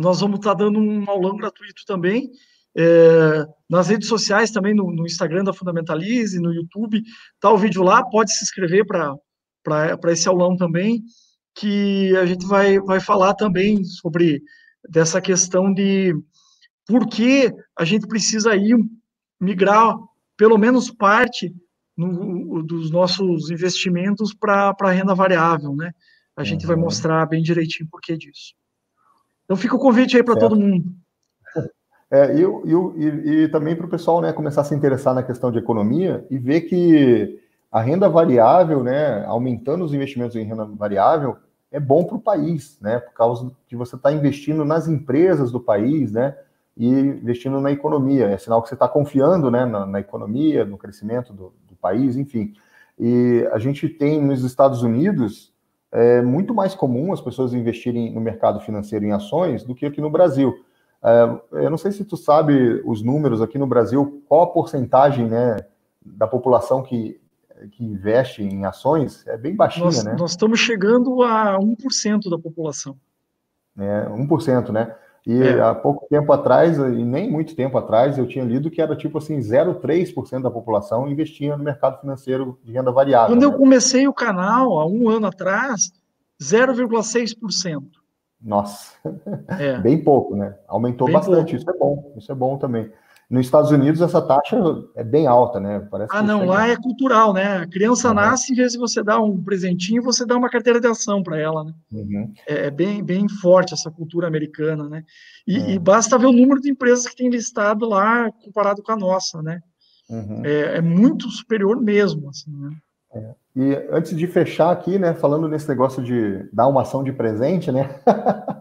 nós vamos estar dando um aulão gratuito também, é, nas redes sociais também, no, no, Instagram da Fundamentalize, no YouTube, tá o vídeo lá, pode se inscrever para esse aulão também que a gente vai, vai falar também sobre dessa questão de por que a gente precisa ir migrar pelo menos parte no, dos nossos investimentos para a renda variável, né? A gente uhum. vai mostrar bem direitinho por que disso. Então fica o convite aí para todo mundo. É, e, e, e também para o pessoal né, começar a se interessar na questão de economia e ver que a renda variável, né, aumentando os investimentos em renda variável, é bom para o país, né, por causa de você estar tá investindo nas empresas do país, né, e investindo na economia. É sinal que você está confiando né, na, na, economia, no crescimento do, do, país, enfim. E a gente tem nos Estados Unidos é muito mais comum as pessoas investirem no mercado financeiro em ações do que aqui no Brasil. É, eu não sei se tu sabe os números aqui no Brasil, qual a porcentagem né, da população que, que investe em ações, é bem baixinha, nós, né? Nós estamos chegando a 1% da população. É, 1%, né? E é. há pouco tempo atrás, e nem muito tempo atrás, eu tinha lido que era tipo assim, 0,3% da população investia no mercado financeiro de renda variável. Quando né? eu comecei o canal, há um ano atrás, 0,6%. Nossa, é. bem pouco, né? Aumentou bem bastante, pouco. isso é bom, isso é bom também. Nos Estados Unidos, essa taxa é bem alta, né? Parece ah, não, lá é cultural, né? A criança uhum. nasce, em vez de você dar um presentinho, você dá uma carteira de ação para ela, né? Uhum. É, é, bem, bem forte essa cultura americana, né? E, é. e, basta ver o número de empresas que tem listado lá comparado com a nossa, né? Uhum. É, é, muito superior mesmo, assim, né? É. E antes de fechar aqui, né, falando nesse negócio de dar uma ação de presente, né?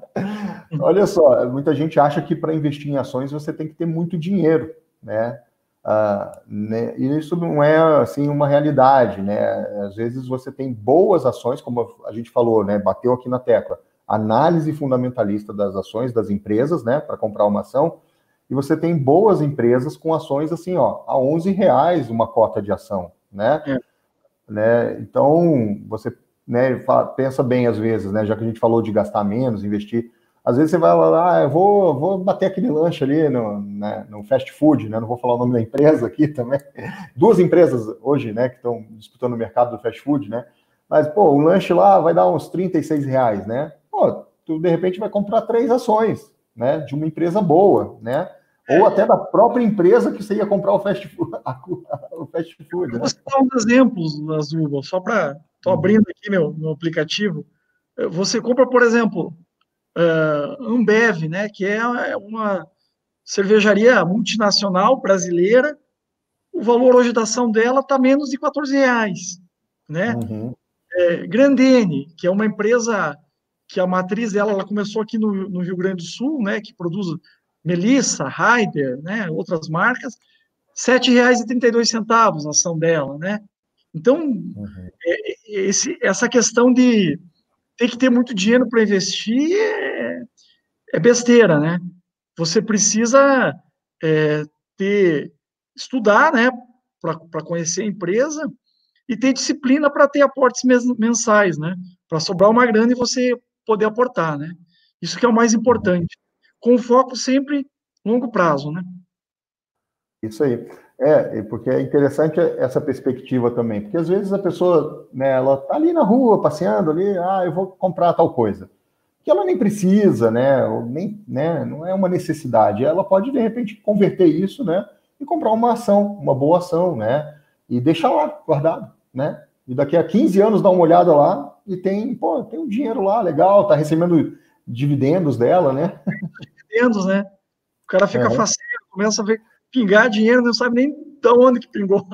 Olha só, muita gente acha que para investir em ações você tem que ter muito dinheiro, né? Ah, né? E isso não é assim uma realidade, né? Às vezes você tem boas ações, como a gente falou, né? Bateu aqui na tecla, análise fundamentalista das ações das empresas, né? Para comprar uma ação, e você tem boas empresas com ações assim, ó, a 11 reais uma cota de ação, né? É. né? Então você né, pensa bem às vezes, né? Já que a gente falou de gastar menos, investir às vezes você vai lá, ah, eu vou, vou bater aquele lanche ali no, né, no fast food, né? Não vou falar o nome da empresa aqui também. Duas empresas hoje, né, que estão disputando o mercado do fast food, né? Mas, pô, o lanche lá vai dar uns 36 reais, né? Pô, tu de repente vai comprar três ações, né? De uma empresa boa, né? Ou até da própria empresa que você ia comprar o fast food. o fast food né? Vou citar uns exemplos, Azul, só para. Estou abrindo aqui meu, meu aplicativo. Você compra, por exemplo, uh, Ambev, né, que é uma cervejaria multinacional brasileira. O valor hoje da ação dela está menos de 14 reais, né? Uhum. É, Grandene, que é uma empresa que a matriz dela ela começou aqui no, no Rio Grande do Sul, né, que produz Melissa, Ryder, né, outras marcas, R$ 7,32 a ação dela, né? Então, uhum. é, esse, essa questão de ter que ter muito dinheiro para investir é, é, besteira, né? Você precisa é, ter estudar, né, para conhecer a empresa e ter disciplina para ter aportes mensais, né? Para sobrar uma grana e você poder aportar, né? Isso que é o mais importante. Com foco sempre longo prazo, né? Isso aí. É, porque é interessante essa perspectiva também, porque às vezes a pessoa, né, ela tá ali na rua, passeando ali, ah, eu vou comprar tal coisa, que ela nem precisa, né, nem, né, não é uma necessidade, ela pode de repente converter isso, né, e comprar uma ação, uma boa ação, né, e deixar lá guardado, né, e daqui a 15 anos dá uma olhada lá e tem, pô, tem um dinheiro lá, legal, tá recebendo dividendos dela, né. Dividendos, né, o cara fica é. faceiro, começa a ver pingar dinheiro, não sabe nem de onde que pingou.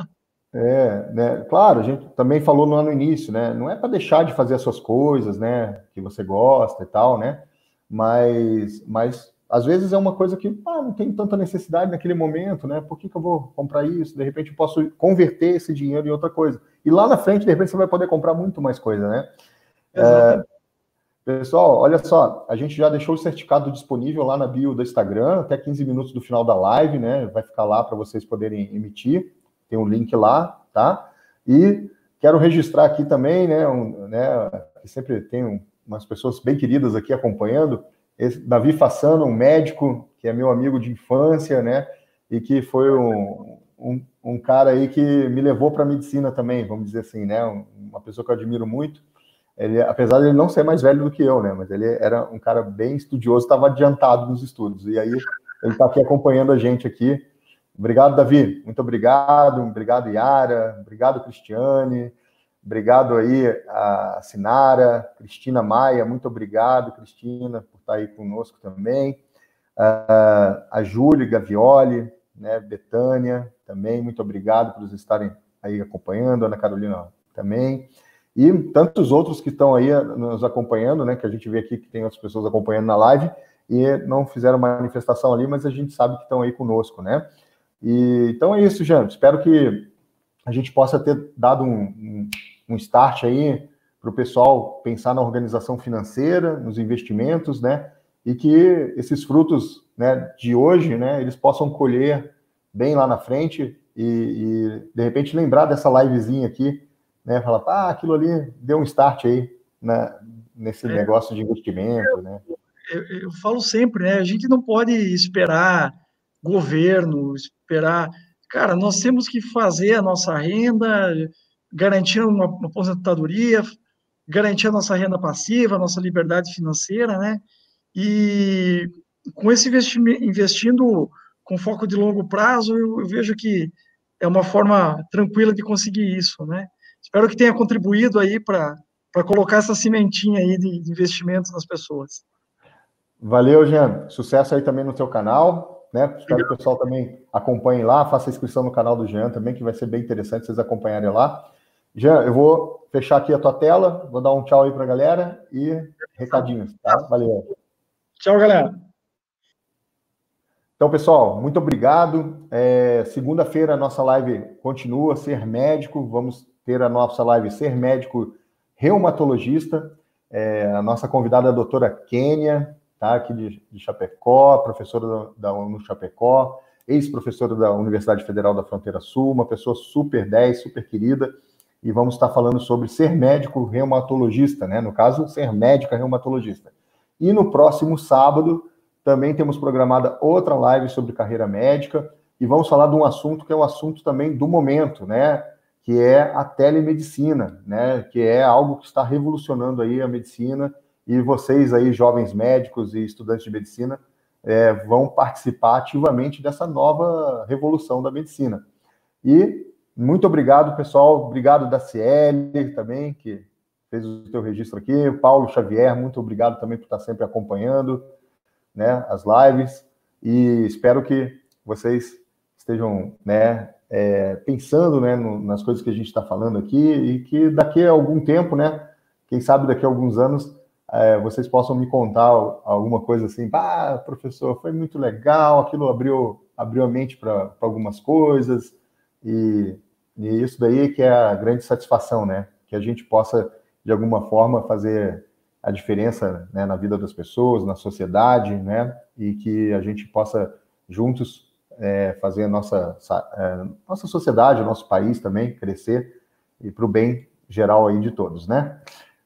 É, né? Claro, a gente também falou no ano início, né? Não é para deixar de fazer as suas coisas, né? Que você gosta e tal, né? Mas, mas às vezes é uma coisa que ah, não tem tanta necessidade naquele momento, né? Por que, que eu vou comprar isso? De repente eu posso converter esse dinheiro em outra coisa. E lá na frente, de repente, você vai poder comprar muito mais coisa, né? É, Pessoal, olha só, a gente já deixou o certificado disponível lá na bio do Instagram, até 15 minutos do final da live, né? Vai ficar lá para vocês poderem emitir. Tem um link lá, tá? E quero registrar aqui também, né? Um, né que sempre tem um, umas pessoas bem queridas aqui acompanhando. Esse, Davi Fassano, um médico que é meu amigo de infância, né? E que foi um, um, um cara aí que me levou para a medicina também, vamos dizer assim, né? Uma pessoa que eu admiro muito ele, apesar de ele não ser mais velho do que eu, né? Mas ele era um cara bem estudioso, estava adiantado nos estudos. E aí ele está aqui acompanhando a gente aqui. Obrigado, Davi. Muito obrigado. Obrigado, Yara. Obrigado, Cristiane. Obrigado aí a Sinara, Cristina Maia. Muito obrigado, Cristina, por estar aí conosco também. Uh, a Júlia Gavioli, né? Betânia, também. Muito obrigado por estarem aí acompanhando. Ana Carolina também e tantos outros que estão aí nos acompanhando, né? Que a gente vê aqui que tem outras pessoas acompanhando na live. e não fizeram manifestação ali, mas a gente sabe que estão aí conosco, né? E, então é isso, gente. Espero que a gente possa ter dado um, um, um start aí para o pessoal pensar na organização financeira, nos investimentos, né? E que esses frutos né, de hoje, né, eles possam colher bem lá na frente e, e de repente lembrar dessa livezinha aqui, né? Falar, ah, aquilo ali deu um start aí né, nesse é. negócio de investimento, né? Eu, eu, falo sempre, né? A gente não pode esperar governo, esperar. Cara, nós temos que fazer a nossa renda, garantir uma, uma aposentadoria, garantir a nossa renda passiva, a nossa liberdade financeira, né? E com esse investimento, investindo com foco de longo prazo, eu, eu, vejo que é uma forma tranquila de conseguir isso, né? Espero que tenha contribuído aí para colocar essa cimentinha aí de, de investimentos nas pessoas. Valeu, Jean. Sucesso aí também no seu canal, né? Espero que o pessoal também acompanhe lá, faça inscrição no canal do Jean também, que vai ser bem interessante vocês acompanharem lá. Jean, eu vou fechar aqui a tua tela, vou dar um tchau aí para a galera e recadinhos, tá? Valeu. Tchau, galera. Então, pessoal, muito obrigado. É, Segunda-feira a nossa live continua, Ser Médico. Vamos ter a nossa live Ser Médico Reumatologista. É, a nossa convidada é a doutora Kênia, tá? aqui de, de Chapecó, professora da, UNU Chapecó, ex-professora da Universidade Federal da Fronteira Sul, uma pessoa super 10, super querida e vamos estar falando sobre ser médico reumatologista, né? No caso, ser médica reumatologista. E no próximo sábado também temos programada outra live sobre carreira médica e vamos falar de um assunto que é um assunto também do momento, né? Que é a telemedicina, né? Que é algo que está revolucionando aí a medicina e vocês aí, jovens médicos e estudantes de medicina, é, vão participar ativamente dessa nova revolução da medicina. E muito obrigado, pessoal. Obrigado da CL também, que fez o seu registro aqui. Paulo Xavier, muito obrigado também por estar sempre acompanhando né, as lives. E espero que vocês estejam né, é, pensando né, no, nas coisas que a gente está falando aqui e que daqui a algum tempo, né, quem sabe daqui a alguns anos, é, vocês possam me contar alguma coisa assim, ah, professor, foi muito legal, aquilo abriu, abriu a mente para algumas coisas, e e isso daí que é a grande satisfação, né? Que a gente possa, de alguma forma, fazer a diferença né, na vida das pessoas, na sociedade, né? E que a gente possa, juntos, é, fazer a nossa, é, nossa sociedade, o nosso país também crescer e para o bem geral aí de todos, né?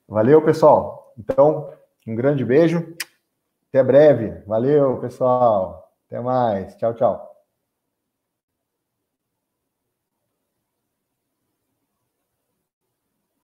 Valeu, pessoal. Então, um grande beijo. Até breve. Valeu, pessoal. Até mais. Tchau, tchau.